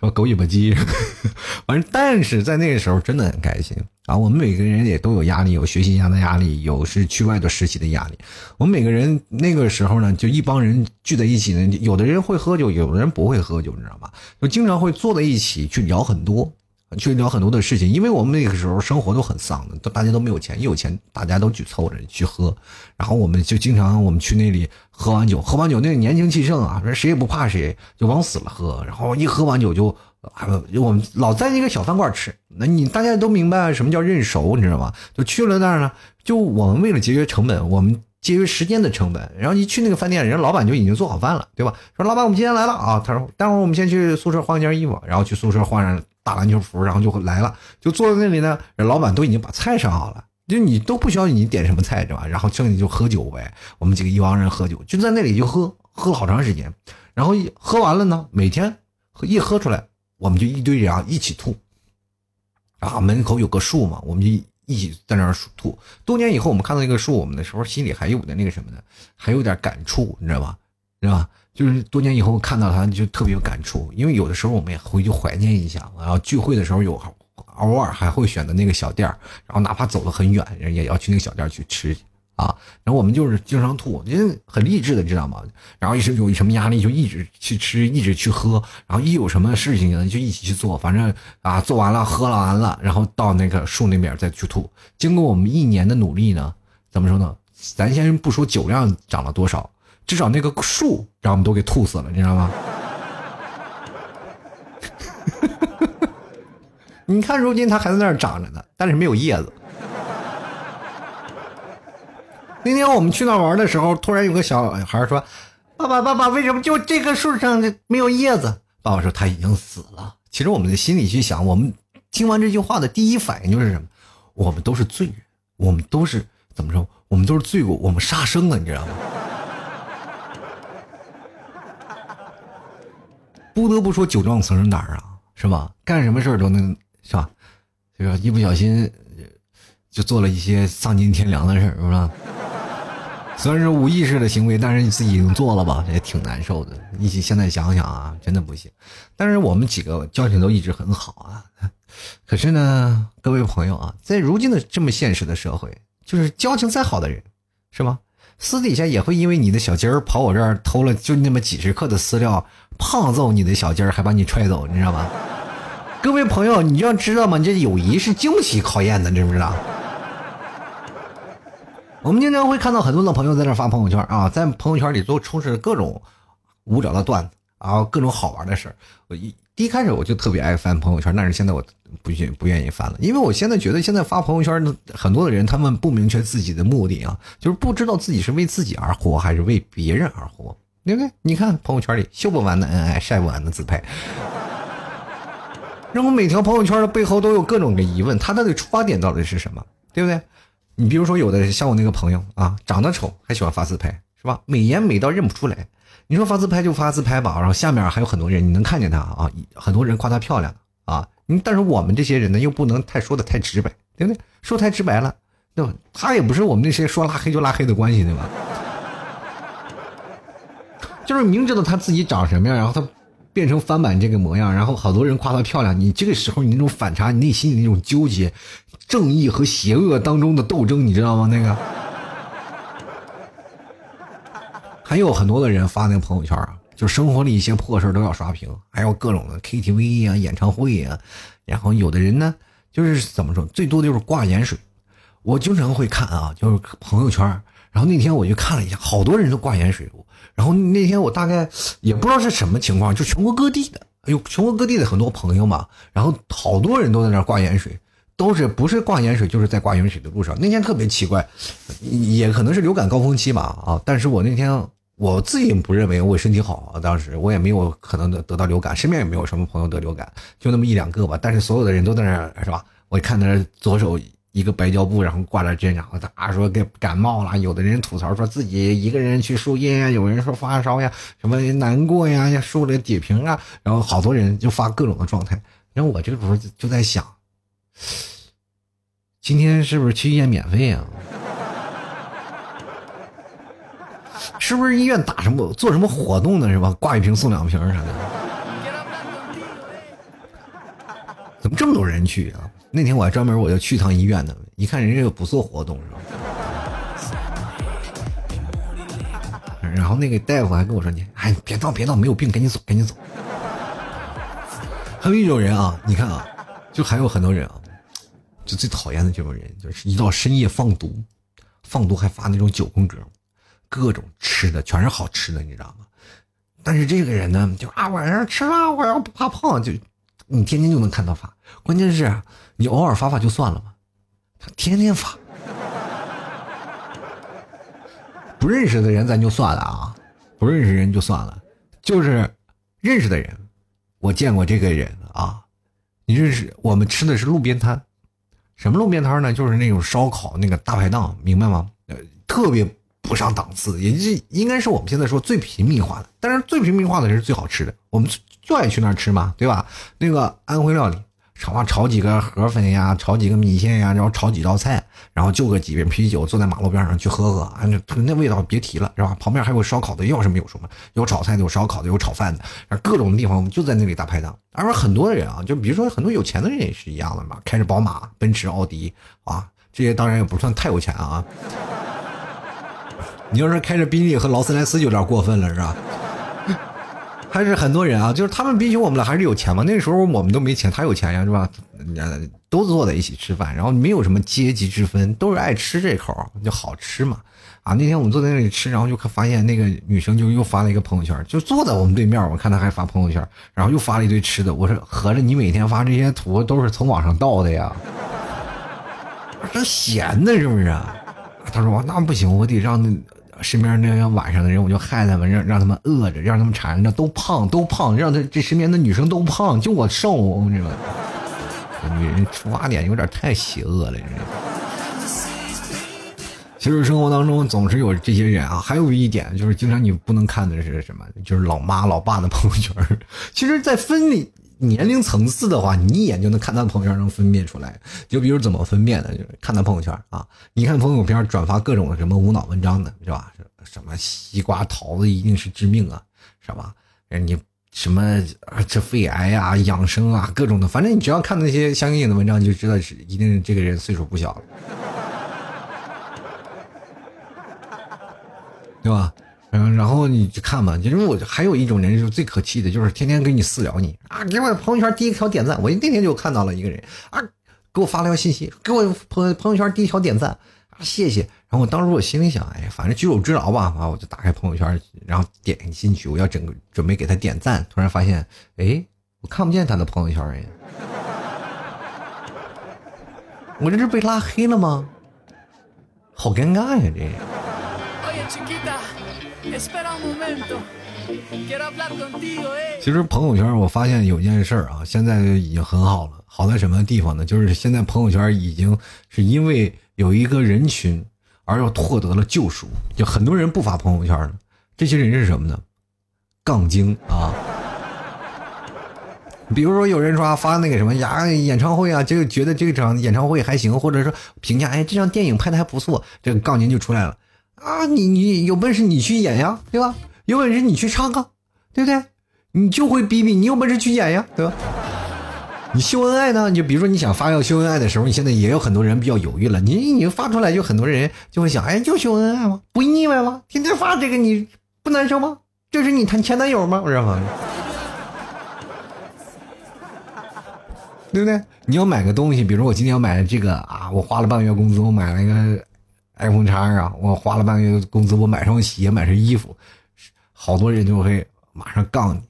什么狗尾巴鸡，反正但是在那个时候真的很开心啊！我们每个人也都有压力，有学习上的压力，有是去外头实习的压力。我们每个人那个时候呢，就一帮人聚在一起呢，有的人会喝酒，有的人不会喝酒，你知道吗？就经常会坐在一起去聊很多。去聊很多的事情，因为我们那个时候生活都很丧的，都大家都没有钱，一有钱大家都去凑着去喝，然后我们就经常我们去那里喝完酒，喝完酒那个年轻气盛啊，说谁也不怕谁，就往死了喝，然后一喝完酒就，我们老在那个小饭馆吃，那你大家都明白什么叫认熟，你知道吗？就去了那儿呢，就我们为了节约成本，我们节约时间的成本，然后一去那个饭店，人老板就已经做好饭了，对吧？说老板我们今天来了啊，他说待会儿我们先去宿舍换件衣服，然后去宿舍换上。打篮球服，然后就来了，就坐在那里呢。人老板都已经把菜上好了，就你都不需要你点什么菜，是吧？然后剩下就喝酒呗。我们几个一帮人喝酒，就在那里就喝，喝了好长时间。然后一喝完了呢，每天一喝出来，我们就一堆人啊一起吐。啊，门口有个树嘛，我们就一起在那儿吐。多年以后，我们看到那个树，我们的时候心里还有点那个什么呢？还有点感触，你知道吧？是吧？就是多年以后看到他，就特别有感触。因为有的时候我们也回去怀念一下，然后聚会的时候有偶尔还会选择那个小店然后哪怕走得很远，人也要去那个小店去吃去啊。然后我们就是经常吐，因为很励志的，知道吗？然后一直有什么压力就一直去吃，一直去喝，然后一有什么事情呢就一起去做，反正啊做完了喝了完了，然后到那个树那边再去吐。经过我们一年的努力呢，怎么说呢？咱先不说酒量涨了多少。至少那个树让我们都给吐死了，你知道吗？你看，如今它还在那儿长着呢，但是没有叶子。那天我们去那玩的时候，突然有个小孩说：“爸爸，爸爸，为什么就这棵树上没有叶子？”爸爸说：“他已经死了。”其实我们的心里去想，我们听完这句话的第一反应就是什么？我们都是罪人，我们都是怎么说？我们都是罪过，我们杀生了，你知道吗？不得不说，酒壮怂人胆啊，是吧？干什么事儿都能，是吧？这个一不小心就做了一些丧尽天良的事儿，是吧？虽然是无意识的行为，但是你自己已经做了吧，也挺难受的。一起现在想想啊，真的不行。但是我们几个交情都一直很好啊。可是呢，各位朋友啊，在如今的这么现实的社会，就是交情再好的人，是吧？私底下也会因为你的小鸡儿跑我这儿偷了就那么几十克的饲料，胖揍你的小鸡儿，还把你踹走，你知道吗？各位朋友，你要知道吗？这友谊是经不起考验的，知不知道？我们经常会看到很多的朋友在那发朋友圈啊，在朋友圈里都充斥着各种无聊的段子啊，各种好玩的事儿。我一一开始我就特别爱翻朋友圈，但是现在我。不愿不愿意翻了，因为我现在觉得现在发朋友圈的很多的人，他们不明确自己的目的啊，就是不知道自己是为自己而活还是为别人而活，对不对？你看朋友圈里秀不完的恩爱，晒不完的自拍，然后每条朋友圈的背后都有各种的疑问，他的出发点到底是什么？对不对？你比如说有的像我那个朋友啊，长得丑还喜欢发自拍，是吧？美颜美到认不出来，你说发自拍就发自拍吧，然后下面还有很多人，你能看见他啊，很多人夸她漂亮啊。嗯，但是我们这些人呢，又不能太说的太直白，对不对？说太直白了，对吧？他也不是我们那些说拉黑就拉黑的关系，对吧？就是明知道他自己长什么样，然后他变成翻版这个模样，然后好多人夸她漂亮，你这个时候你那种反差，你内心里那种纠结，正义和邪恶当中的斗争，你知道吗？那个，还有很多的人发那个朋友圈啊。就生活里一些破事都要刷屏，还有各种的 KTV 呀、演唱会呀，然后有的人呢，就是怎么说，最多的就是挂盐水。我经常会看啊，就是朋友圈，然后那天我就看了一下，好多人都挂盐水。然后那天我大概也不知道是什么情况，就全国各地的，哎呦，全国各地的很多朋友嘛，然后好多人都在那挂盐水，都是不是挂盐水，就是在挂盐水的路上。那天特别奇怪，也可能是流感高峰期吧，啊，但是我那天。我自己不认为我身体好，当时我也没有可能得得到流感，身边也没有什么朋友得流感，就那么一两个吧。但是所有的人都在那儿，是吧？我看那左手一个白胶布，然后挂着针，然后他说给感冒了，有的人吐槽说自己一个人去输液呀，有人说发烧呀，什么难过呀，输了点评啊，然后好多人就发各种的状态。然后我这个时候就就在想，今天是不是去医院免费啊？是不是医院打什么做什么活动呢？是吧？挂一瓶送两瓶啥的？怎么这么多人去啊？那天我还专门我就去趟医院呢，一看人家又不做活动？然后那个大夫还跟我说：“你哎，别闹别闹，没有病，赶紧走，赶紧走。”还有一种人啊，你看啊，就还有很多人啊，就最讨厌的这种人，就是一到深夜放毒，放毒还发那种九宫格。各种吃的全是好吃的，你知道吗？但是这个人呢，就啊晚上吃了，我要不怕胖，就你天天就能看到发。关键是，你偶尔发发就算了吧，他天天发。不认识的人咱就算了啊，不认识人就算了，就是认识的人，我见过这个人啊。你认识我们吃的是路边摊，什么路边摊呢？就是那种烧烤那个大排档，明白吗？呃，特别。不上档次，也就应该是我们现在说最平民化的，但是最平民化的是最好吃的，我们就爱去那儿吃嘛，对吧？那个安徽料理，炒啊炒几个河粉呀，炒几个米线呀，然后炒几道菜，然后就个几瓶啤酒，坐在马路边上去喝喝，啊，那那味道别提了，是吧？旁边还有烧烤的，要什么有什么，有炒菜的，有烧烤的，有炒饭的，各种地方我们就在那里大排档。而很多人啊，就比如说很多有钱的人也是一样的嘛，开着宝马、奔驰、奥迪啊，这些当然也不算太有钱啊。你要是开着宾利和劳斯莱斯，就有点过分了，是吧？还是很多人啊，就是他们比起我们来还是有钱嘛。那时候我们都没钱，他有钱呀，是吧？都坐在一起吃饭，然后没有什么阶级之分，都是爱吃这口，就好吃嘛。啊，那天我们坐在那里吃，然后就发现那个女生就又发了一个朋友圈，就坐在我们对面，我看她还发朋友圈，然后又发了一堆吃的。我说，合着你每天发这些图都是从网上盗的呀？这闲的，是不是？他说：“那不行，我得让那。”身边那些晚上的人，我就害他们，让让他们饿着，让他们馋着，都胖，都胖，让他这身边的女生都胖，就我瘦，我知道女人出发点有点太邪恶了，其实生活当中总是有这些人啊，还有一点就是，经常你不能看的是什么？就是老妈老爸的朋友圈。其实，在分。年龄层次的话，你一眼就能看他朋友圈，能分辨出来。就比如怎么分辨呢？就是看他朋友圈啊，你看朋友圈转发各种什么无脑文章的，是吧？什么西瓜桃子一定是致命啊，是吧？你什么这肺癌啊、养生啊，各种的，反正你只要看那些相应的文章，就知道是一定是这个人岁数不小了，对吧？嗯，然后你就看吧，其实我还有一种人是最可气的，就是天天给你私聊你啊，给我朋友圈第一条点赞。我那天就看到了一个人啊，给我发了条信息，给我朋朋友圈第一条点赞啊，谢谢。然后我当时我心里想，哎，反正举手之劳吧，啊，我就打开朋友圈，然后点进去，我要整个准备给他点赞，突然发现，哎，我看不见他的朋友圈哎，我这是被拉黑了吗？好尴尬呀，这。其实朋友圈，我发现有件事啊，现在已经很好了。好在什么地方呢？就是现在朋友圈已经是因为有一个人群而又获得了救赎，就很多人不发朋友圈了。这些人是什么呢？杠精啊！比如说有人说发那个什么呀演唱会啊，就觉得这场演唱会还行，或者说评价哎这场电影拍的还不错，这个杠精就出来了。啊，你你有本事你去演呀，对吧？有本事你去唱啊，对不对？你就会逼逼，你有本事去演呀，对吧？你秀恩爱呢？你就比如说你想发要秀恩爱的时候，你现在也有很多人比较犹豫了。你你发出来，就很多人就会想，哎，就秀恩爱吗？不腻歪吗？天天发这个你不难受吗？这是你谈前男友吗？我知道吗？对不对？你要买个东西，比如说我今天要买这个啊，我花了半个月工资，我买了一个。iPhone 叉啊！我花了半个月工资，我买双鞋，买身衣服，好多人就会马上杠你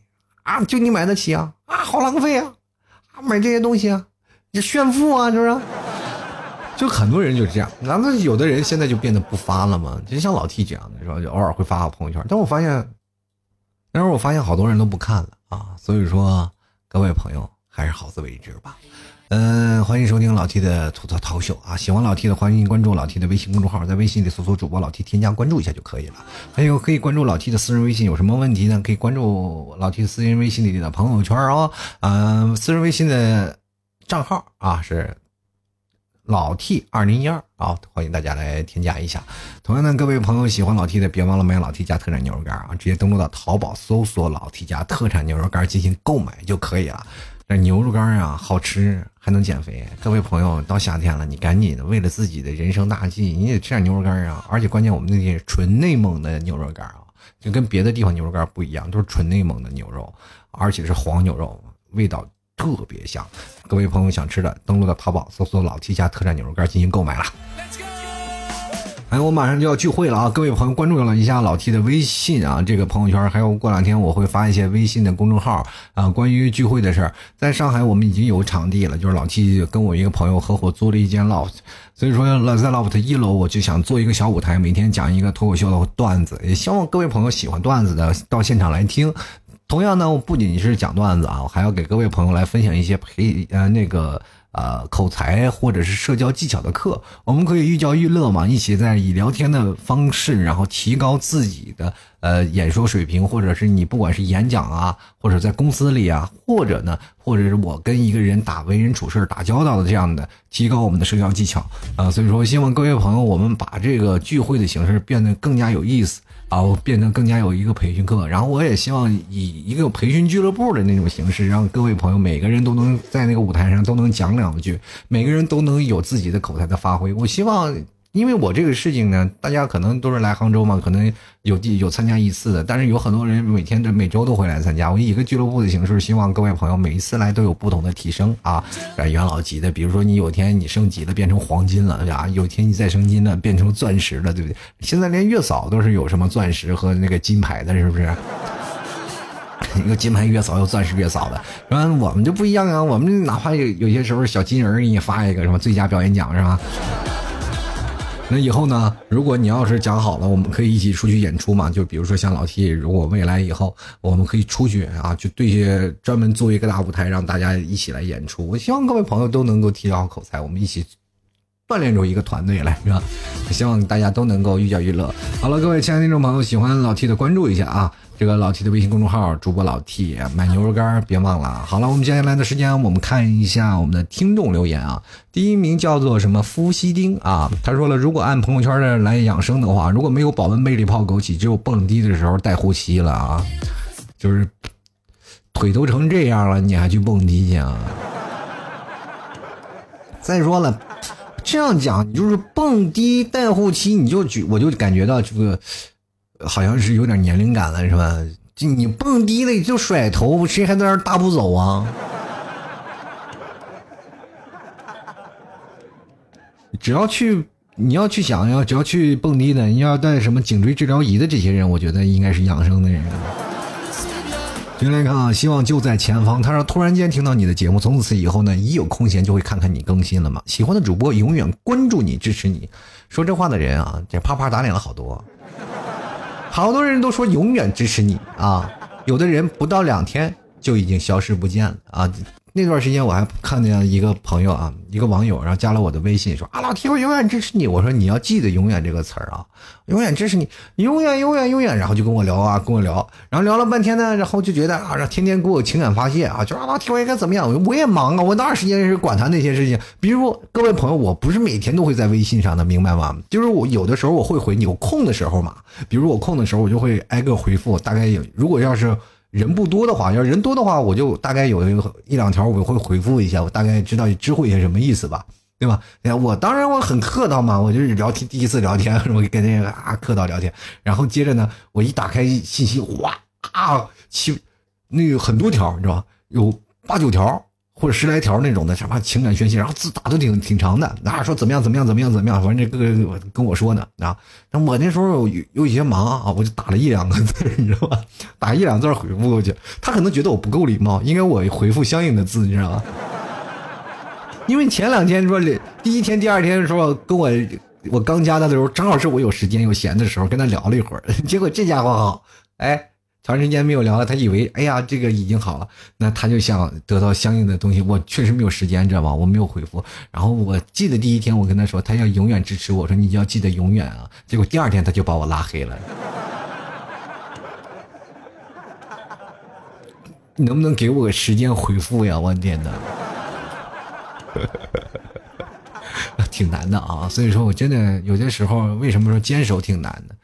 啊！就你买得起啊？啊，好浪费啊！买这些东西啊，你炫富啊，是不是？就很多人就这样。难道有的人现在就变得不发了吗？就像老 T 这样的，是吧？就偶尔会发个朋友圈。但我发现，但是我发现好多人都不看了啊。所以说，各位朋友，还是好自为之吧。嗯，欢迎收听老 T 的吐槽淘秀啊！喜欢老 T 的，欢迎关注老 T 的微信公众号，在微信里搜索主播老 T，添加关注一下就可以了。还有可以关注老 T 的私人微信，有什么问题呢？可以关注老 T 私人微信里的朋友圈啊。嗯，私人微信的账号啊是老 T 二零一二啊，欢迎大家来添加一下。同样呢，各位朋友喜欢老 T 的，别忘了买老 T 家特产牛肉干啊！直接登录到淘宝搜索老 T 家特产牛肉干进行购买就可以了。这牛肉干啊，好吃还能减肥。各位朋友，到夏天了，你赶紧的，为了自己的人生大计，你得吃点牛肉干啊！而且关键，我们那些纯内蒙的牛肉干啊，就跟别的地方牛肉干不一样，都是纯内蒙的牛肉，而且是黄牛肉，味道特别香。各位朋友想吃的，登录到淘宝搜索“老 T 家特产牛肉干”进行购买了。哎，我马上就要聚会了啊！各位朋友，关注了一下老 T 的微信啊，这个朋友圈，还有过两天我会发一些微信的公众号啊，关于聚会的事儿。在上海，我们已经有场地了，就是老 T 跟我一个朋友合伙租了一间 loft，所以说在 loft 一楼，我就想做一个小舞台，每天讲一个脱口秀的段子，也希望各位朋友喜欢段子的到现场来听。同样呢，我不仅是讲段子啊，我还要给各位朋友来分享一些培呃那个。呃，口才或者是社交技巧的课，我们可以寓教于乐嘛，一起在以聊天的方式，然后提高自己的呃演说水平，或者是你不管是演讲啊，或者在公司里啊，或者呢，或者是我跟一个人打为人处事打交道的这样的，提高我们的社交技巧啊。所以说，希望各位朋友，我们把这个聚会的形式变得更加有意思。啊，我变得更加有一个培训课，然后我也希望以一个培训俱乐部的那种形式，让各位朋友每个人都能在那个舞台上都能讲两句，每个人都能有自己的口才的发挥。我希望。因为我这个事情呢，大家可能都是来杭州嘛，可能有地有参加一次的，但是有很多人每天的每周都会来参加。我以一个俱乐部的形式，希望各位朋友每一次来都有不同的提升啊，元老级的，比如说你有天你升级了变成黄金了啊，有天你再升金了变成钻石了，对不对？现在连月嫂都是有什么钻石和那个金牌的，是不是？一个金牌月嫂，有钻石月嫂的，是吧？我们就不一样啊，我们哪怕有有些时候小金人给你发一个什么最佳表演奖，是吧？那以后呢？如果你要是讲好了，我们可以一起出去演出嘛？就比如说像老 T，如果未来以后我们可以出去啊，就对些专门做一个大舞台，让大家一起来演出。我希望各位朋友都能够提高口才，我们一起锻炼出一个团队来，是吧？希望大家都能够寓教于乐。好了，各位亲爱的听众朋友，喜欢老 T 的关注一下啊。这个老 T 的微信公众号，主播老 T 买牛肉干别忘了。好了，我们接下来的时间，我们看一下我们的听众留言啊。第一名叫做什么夫西丁啊，他说了，如果按朋友圈的来养生的话，如果没有保温杯里泡枸杞，只有蹦迪的时候带呼吸了啊。就是腿都成这样了，你还去蹦迪去啊？再说了，这样讲，你就是蹦迪带护膝，你就觉我就感觉到这个。好像是有点年龄感了，是吧？就你蹦迪了就甩头，谁还在那大步走啊？只要去，你要去想要，只要去蹦迪的，你要带什么颈椎治疗仪的这些人，我觉得应该是养生的人。进来看啊，希望就在前方。他说：“突然间听到你的节目，从此以后呢，一有空闲就会看看你更新了嘛。喜欢的主播永远关注你，支持你。说这话的人啊，这啪啪打脸了好多。”好多人都说永远支持你啊，有的人不到两天就已经消失不见了啊。那段时间我还看见一个朋友啊，一个网友，然后加了我的微信，说啊老铁，我永远支持你。我说你要记得“永远”这个词儿啊，永远支持你，永远永远永远。然后就跟我聊啊，跟我聊，然后聊了半天呢，然后就觉得啊，天天给我情感发泄啊，就啊老铁，我应该怎么样？我也忙啊，我哪有时间是管他那些事情？比如各位朋友，我不是每天都会在微信上的，明白吗？就是我有的时候我会回你，有空的时候嘛，比如我空的时候，我就会挨个回复。大概有，如果要是。人不多的话，要人多的话，我就大概有一两条我会回复一下，我大概知道知会一下什么意思吧，对吧？哎我当然我很客套嘛，我就是聊天第一次聊天，我跟那个啊客套聊天，然后接着呢，我一打开信息，哇啊七那个很多条，你知道吧？有八九条。或者十来条那种的什么情感宣泄，然后字打的挺挺长的，啊说怎么样怎么样怎么样怎么样，反正这个跟我说呢啊，那我那时候有有一些忙啊，我就打了一两个字，你知道吧？打一两字回复过去，他可能觉得我不够礼貌，应该我回复相应的字，你知道吧？因为前两天说第一天第二天的时候跟我我刚加他的时候，正好是我有时间有闲的时候跟他聊了一会儿，结果这家伙好，哎。长时间没有聊了，他以为哎呀这个已经好了，那他就想得到相应的东西。我确实没有时间，知道吗？我没有回复。然后我记得第一天我跟他说，他要永远支持我，说你要记得永远啊。结 果第二天他就把我拉黑了。你能不能给我个时间回复呀？我天哪，挺难的啊！所以说我真的有些时候，为什么说坚守挺难的？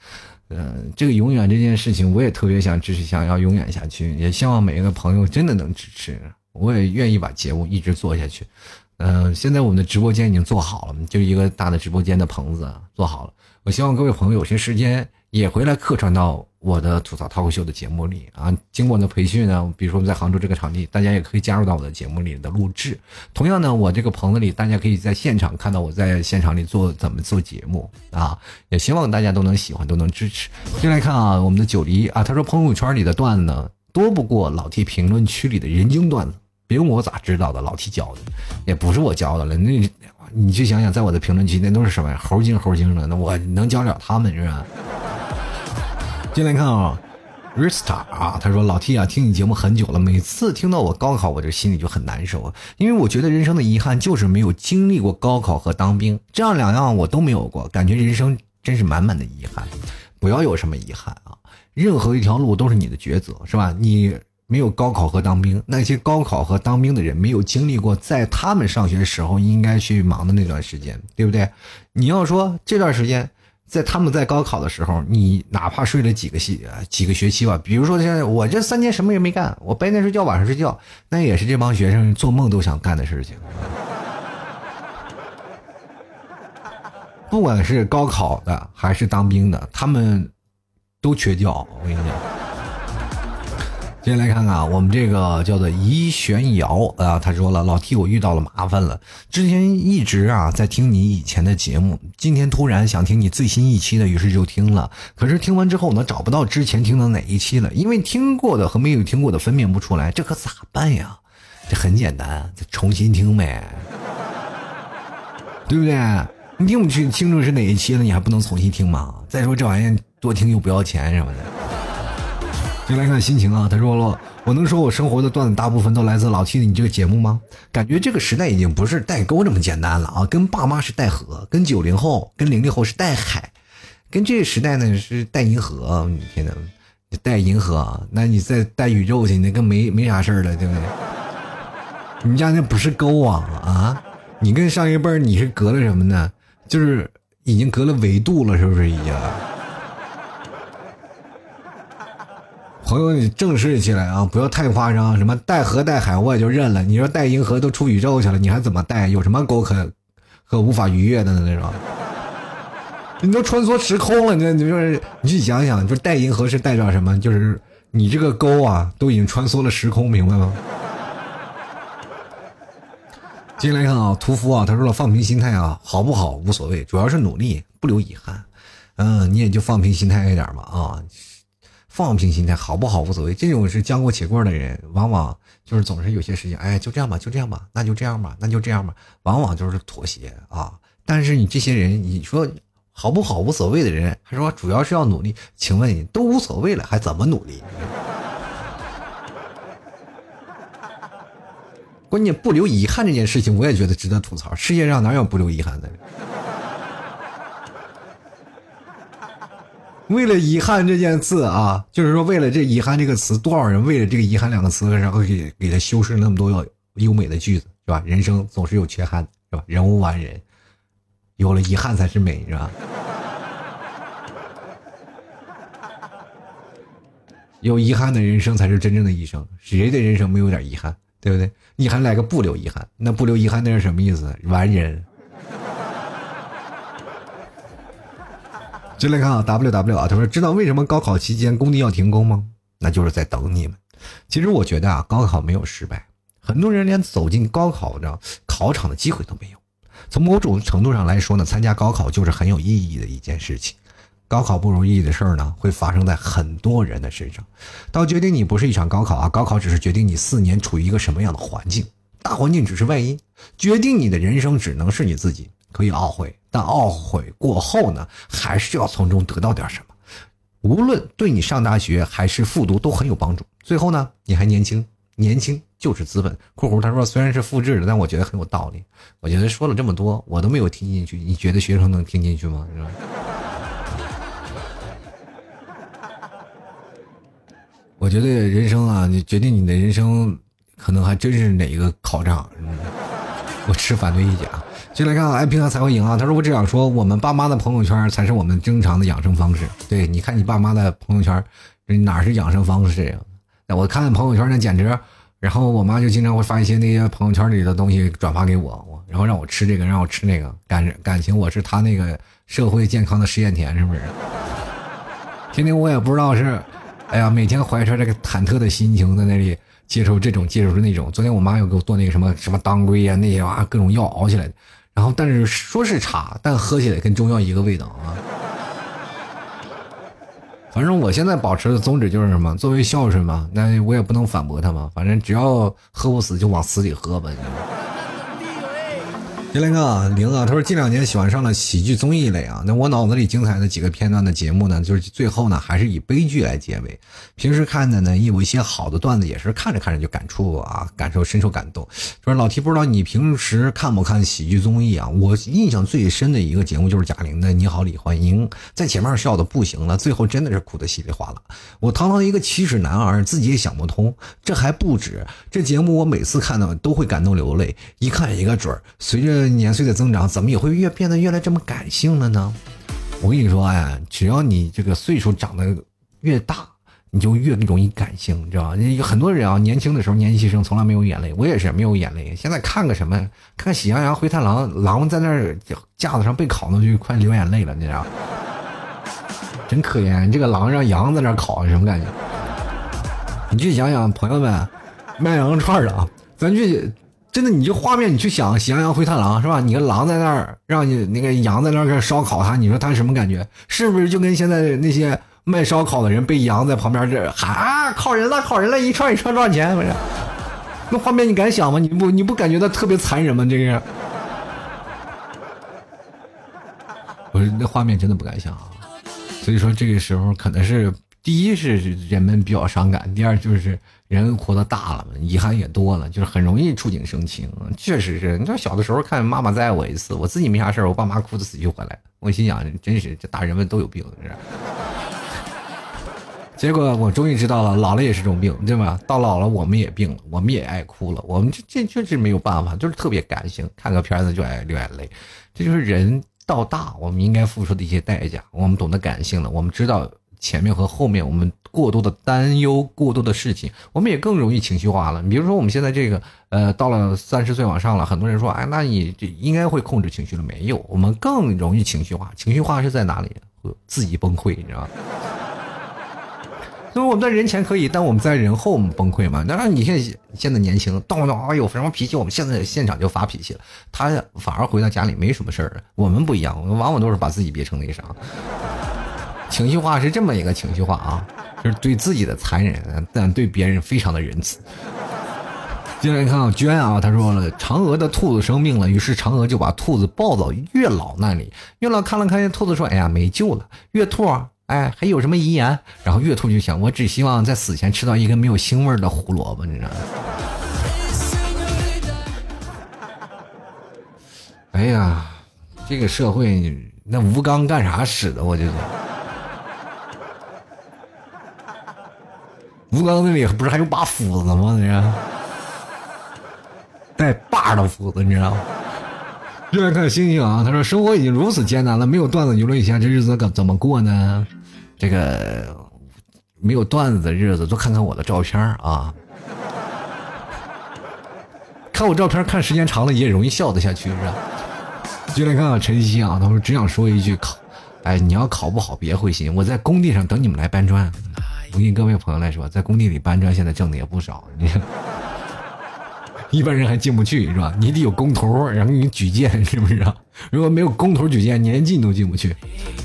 嗯，这个永远这件事情，我也特别想支持，想要永远下去，也希望每一个朋友真的能支持，我也愿意把节目一直做下去。嗯，现在我们的直播间已经做好了，就一个大的直播间的棚子做好了。我希望各位朋友有些时间也回来客串到。我的吐槽脱口秀的节目里啊，经过的培训呢，比如说我们在杭州这个场地，大家也可以加入到我的节目里的录制。同样呢，我这个棚子里，大家可以在现场看到我在现场里做怎么做节目啊，也希望大家都能喜欢，都能支持。进来看啊，我们的九黎啊，他说朋友圈里的段子，多不过老 T 评论区里的人精段子，别问我咋知道的，老 T 教的，也不是我教的了。那你去想想，在我的评论区那都是什么呀？猴精猴精的，那我能教了他们是吧？进来看啊，Rista 啊，他说老 T 啊，听你节目很久了，每次听到我高考，我这心里就很难受，因为我觉得人生的遗憾就是没有经历过高考和当兵，这样两样我都没有过，感觉人生真是满满的遗憾。不要有什么遗憾啊，任何一条路都是你的抉择，是吧？你没有高考和当兵，那些高考和当兵的人没有经历过，在他们上学时候应该去忙的那段时间，对不对？你要说这段时间。在他们在高考的时候，你哪怕睡了几个系几个学期吧，比如说现在我这三年什么也没干，我白天睡觉晚上睡觉，那也是这帮学生做梦都想干的事情。不管是高考的还是当兵的，他们都缺觉。我跟你讲。接下来看看我们这个叫做怡玄瑶啊，他说了，老 T 我遇到了麻烦了，之前一直啊在听你以前的节目，今天突然想听你最新一期的，于是就听了，可是听完之后呢，找不到之前听的哪一期了，因为听过的和没有听过的分辨不出来，这可咋办呀？这很简单，重新听呗，对不对？你听不清清楚是哪一期了，你还不能重新听吗？再说这玩意儿多听又不要钱什么的。先来看心情啊，他说了，我能说我生活的段子大部分都来自老 T 的你这个节目吗？感觉这个时代已经不是代沟这么简单了啊，跟爸妈是代河，跟九零后、跟零零后是代海，跟这个时代呢是带银河。你天呐，带银河，那你再带宇宙去，那更没没啥事儿了，对不对？你家那不是沟啊啊！你跟上一辈你是隔了什么呢？就是已经隔了维度了，是不是已经？朋友，你正视起来啊！不要太夸张，什么带河带海我也就认了。你说带银河都出宇宙去了，你还怎么带？有什么沟可可无法逾越的呢？那种，你都穿梭时空了，你你说你去想想，就带银河是代表什么？就是你这个沟啊，都已经穿梭了时空，明白吗？接下来看啊，屠夫啊，他说了，放平心态啊，好不好无所谓，主要是努力，不留遗憾。嗯，你也就放平心态一点吧啊。放平心态好不好无所谓，这种是将过且过的人，往往就是总是有些事情，哎，就这样吧，就这样吧，那就这样吧，那就这样吧，往往就是妥协啊。但是你这些人，你说好不好无所谓的人，还说主要是要努力，请问你都无所谓了，还怎么努力？关键不留遗憾这件事情，我也觉得值得吐槽。世界上哪有不留遗憾的？为了遗憾这件事啊，就是说为了这遗憾这个词，多少人为了这个遗憾两个词，然后给给他修饰那么多优美的句子，是吧？人生总是有缺憾，是吧？人无完人，有了遗憾才是美，是吧？有遗憾的人生才是真正的一生。谁的人生没有点遗憾，对不对？你还来个不留遗憾？那不留遗憾那是什么意思？完人。进来看啊，W W 啊，他说知道为什么高考期间工地要停工吗？那就是在等你们。其实我觉得啊，高考没有失败，很多人连走进高考的考场的机会都没有。从某种程度上来说呢，参加高考就是很有意义的一件事情。高考不如意的事儿呢，会发生在很多人的身上。到决定你不是一场高考啊，高考只是决定你四年处于一个什么样的环境，大环境只是外因，决定你的人生只能是你自己。可以懊悔，但懊悔过后呢，还是要从中得到点什么。无论对你上大学还是复读都很有帮助。最后呢，你还年轻，年轻就是资本。（括弧他说虽然是复制的，但我觉得很有道理。我觉得说了这么多，我都没有听进去，你觉得学生能听进去吗？是吧？我觉得人生啊，你决定你的人生，可能还真是哪一个考场。我持反对意见啊。进来看，哎，平常才会赢啊。他说：“我只想说，我们爸妈的朋友圈才是我们正常的养生方式。对，你看你爸妈的朋友圈，哪是养生方式呀？我看朋友圈那简直……然后我妈就经常会发一些那些朋友圈里的东西转发给我，我然后让我吃这个，让我吃那个，感感情我是他那个社会健康的试验田，是不是？天天我也不知道是，哎呀，每天怀着这个忐忑的心情在那里接受这种，接受那种。昨天我妈又给我做那个什么什么当归呀，那些啊各种药熬起来的。”然后，但是说是茶，但喝起来跟中药一个味道啊。反正我现在保持的宗旨就是什么？作为孝顺嘛，那我也不能反驳他嘛。反正只要喝不死，就往死里喝吧。来看啊，零啊，他说近两年喜欢上了喜剧综艺类啊。那我脑子里精彩的几个片段的节目呢，就是最后呢还是以悲剧来结尾。平时看的呢，有一些好的段子也是看着看着就感触啊，感受深受感动。说老 T 不知道你平时看不看喜剧综艺啊？我印象最深的一个节目就是贾玲的《你好，李焕英》，在前面笑的不行了，最后真的是哭的稀里哗啦。我堂堂一个七尺男儿，自己也想不通，这还不止。这节目我每次看到都会感动流泪，一看一个准儿。随着年岁的增长，怎么也会越变得越来这么感性了呢？我跟你说，哎，只要你这个岁数长得越大，你就越容易感性，你知道吧？有很多人啊，年轻的时候年纪轻，从来没有眼泪，我也是没有眼泪。现在看个什么，看《喜羊羊灰太狼》，狼在那儿架子上被烤的就快流眼泪了，你知道？真可怜，这个狼让羊在那烤，什么感觉？你去想想，朋友们，卖羊肉串的啊，咱去。真的，你就画面，你去想《喜羊羊灰太狼》是吧？你个狼在那儿，让你那个羊在那儿烧烤它，你说它什么感觉？是不是就跟现在那些卖烧烤的人被羊在旁边这喊啊，烤人了，烤人了，一串一串多少钱？不是，那画面你敢想吗？你不你不感觉到特别残忍吗？这个，我说那画面真的不敢想啊。所以说这个时候可能是第一是人们比较伤感，第二就是。人活得大了嘛，遗憾也多了，就是很容易触景生情。确实是，你知道小的时候看妈妈再爱我一次，我自己没啥事我爸妈哭的死去活来，我心想真是这大人们都有病，是。结果我终于知道了，老了也是种病，对吧？到老了我们也病了，我们也爱哭了，我们这这确实没有办法，就是特别感性，看个片子就爱流眼泪。这就是人到大我们应该付出的一些代价。我们懂得感性了，我们知道。前面和后面，我们过多的担忧，过多的事情，我们也更容易情绪化了。比如说，我们现在这个，呃，到了三十岁往上了，很多人说，哎，那你这应该会控制情绪了没有？我们更容易情绪化。情绪化是在哪里？自己崩溃，你知道吗？所以我们在人前可以，但我们在人后我们崩溃嘛？当然，你现在现在年轻，动不动啊有什么脾气，我们现在现场就发脾气了。他反而回到家里没什么事儿。我们不一样，我们往往都是把自己憋成那啥。情绪化是这么一个情绪化啊，就是对自己的残忍，但对别人非常的仁慈。接下来看啊，娟啊，他说了，嫦娥的兔子生病了，于是嫦娥就把兔子抱到月老那里。月老看了看兔子，说：“哎呀，没救了。”月兔，哎，还有什么遗言？然后月兔就想：“我只希望在死前吃到一根没有腥味的胡萝卜，你知道吗？”哎呀，这个社会，那吴刚干啥使的？我就。吴刚那里不是还有把斧子吗？那带把的斧子，你知道吗？热爱看星星啊！他说：“生活已经如此艰难了，没有段子，游乐一下，这日子可怎么过呢？这个没有段子的日子，多看看我的照片啊！看我照片看时间长了，也容易笑得下去，是吧？”就来看看晨曦啊！他说：“只想说一句，考，哎，你要考不好别灰心，我在工地上等你们来搬砖。”不信各位朋友来说，在工地里搬砖，现在挣的也不少。你 一般人还进不去，是吧？你得有工头，然后你举荐，是不是？如果没有工头举荐，你连进都进不去。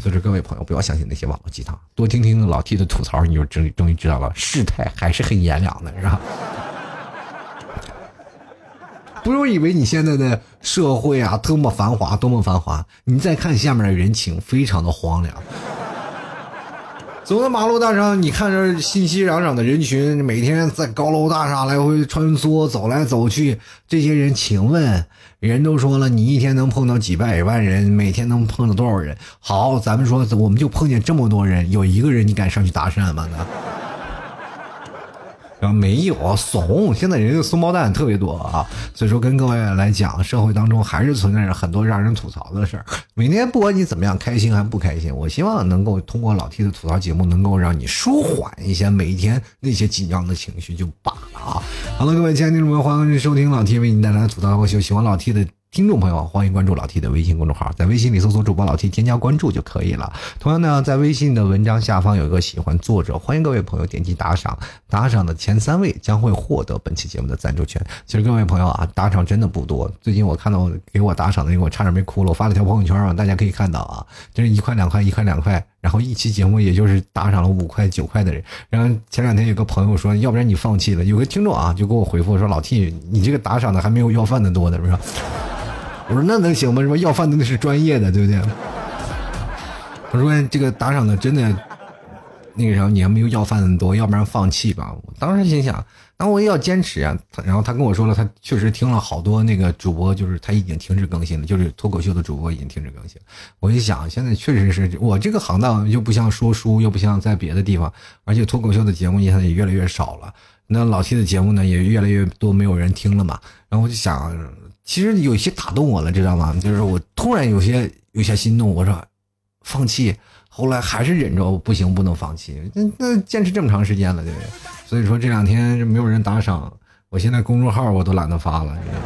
所以说，各位朋友不要相信那些网络鸡汤，多听听老 T 的吐槽，你就终终于知道了，世态还是很炎凉的，是吧？不用以为你现在的社会啊多么繁华，多么繁华，你再看下面的人情，非常的荒凉。走在马路大上，你看着熙熙攘攘的人群，每天在高楼大厦来回穿梭，走来走去。这些人，请问，人都说了，你一天能碰到几百万人，每天能碰到多少人？好，咱们说，我们就碰见这么多人，有一个人你敢上去搭讪吗？没有怂，现在人家松包蛋特别多啊，所以说跟各位来讲，社会当中还是存在着很多让人吐槽的事儿。每天不管你怎么样，开心还不开心，我希望能够通过老 T 的吐槽节目，能够让你舒缓一下每一天那些紧张的情绪就罢了啊。好了，各位亲爱的听众朋友，欢迎收听老 T 为你带来的吐槽秀，喜欢老 T 的。听众朋友，欢迎关注老 T 的微信公众号，在微信里搜索主播老 T，添加关注就可以了。同样呢，在微信的文章下方有一个喜欢作者，欢迎各位朋友点击打赏，打赏的前三位将会获得本期节目的赞助权。其实各位朋友啊，打赏真的不多。最近我看到给我打赏的，我差点没哭了。我发了条朋友圈啊，大家可以看到啊，就是一块两块，一块两块，然后一期节目也就是打赏了五块九块的人。然后前两天有个朋友说，要不然你放弃了。有个听众啊，就给我回复说，老 T，你这个打赏的还没有要饭的多呢，是吧？我说那能行吗？什么要饭的那是专业的，对不对？我说这个打赏的真的，那个啥，你还没有要饭的多，要不然放弃吧。我当时心想，那我也要坚持啊。然后他跟我说了，他确实听了好多那个主播，就是他已经停止更新了，就是脱口秀的主播已经停止更新。我一想，现在确实是我这个行当又不像说书，又不像在别的地方，而且脱口秀的节目现在也越来越少了。那老 T 的节目呢，也越来越多没有人听了嘛。然后我就想。其实有些打动我了，知道吗？就是我突然有些有些心动，我说放弃，后来还是忍着，不行，不能放弃。那那坚持这么长时间了，对不对？所以说这两天没有人打赏，我现在公众号我都懒得发了，知道吗？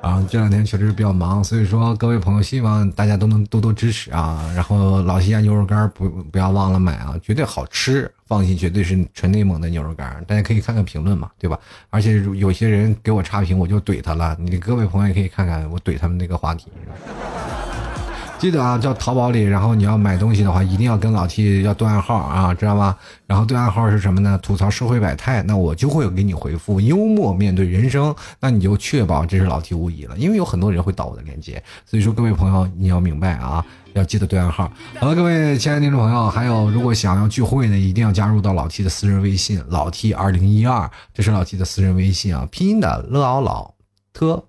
啊，这两天确实是比较忙，所以说各位朋友，希望大家都能多多支持啊。然后老西安牛肉干不不要忘了买啊，绝对好吃，放心，绝对是纯内蒙的牛肉干。大家可以看看评论嘛，对吧？而且有些人给我差评，我就怼他了。你各位朋友也可以看看我怼他们那个话题。记得啊，叫淘宝里，然后你要买东西的话，一定要跟老 T 要对暗号啊，知道吗？然后对暗号是什么呢？吐槽社会百态，那我就会给你回复幽默面对人生，那你就确保这是老 T 无疑了，因为有很多人会盗我的链接，所以说各位朋友你要明白啊，要记得对暗号。好了，各位亲爱的听众朋友，还有如果想要聚会呢，一定要加入到老 T 的私人微信，老 T 二零一二，这是老 T 的私人微信啊，拼音的乐奥老特。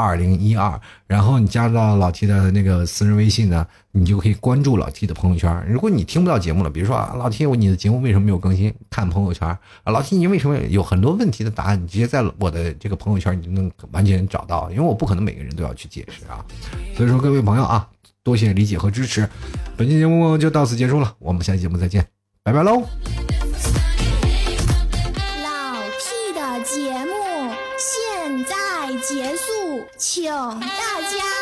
二零一二，然后你加入到老 T 的那个私人微信呢，你就可以关注老 T 的朋友圈。如果你听不到节目了，比如说啊，老 T，你的节目为什么没有更新？看朋友圈啊，老 T，你为什么有很多问题的答案？你直接在我的这个朋友圈，你就能完全找到。因为我不可能每个人都要去解释啊，所以说各位朋友啊，多谢理解和支持。本期节目就到此结束了，我们下期节目再见，拜拜喽。老气的节目现在结束，请大家。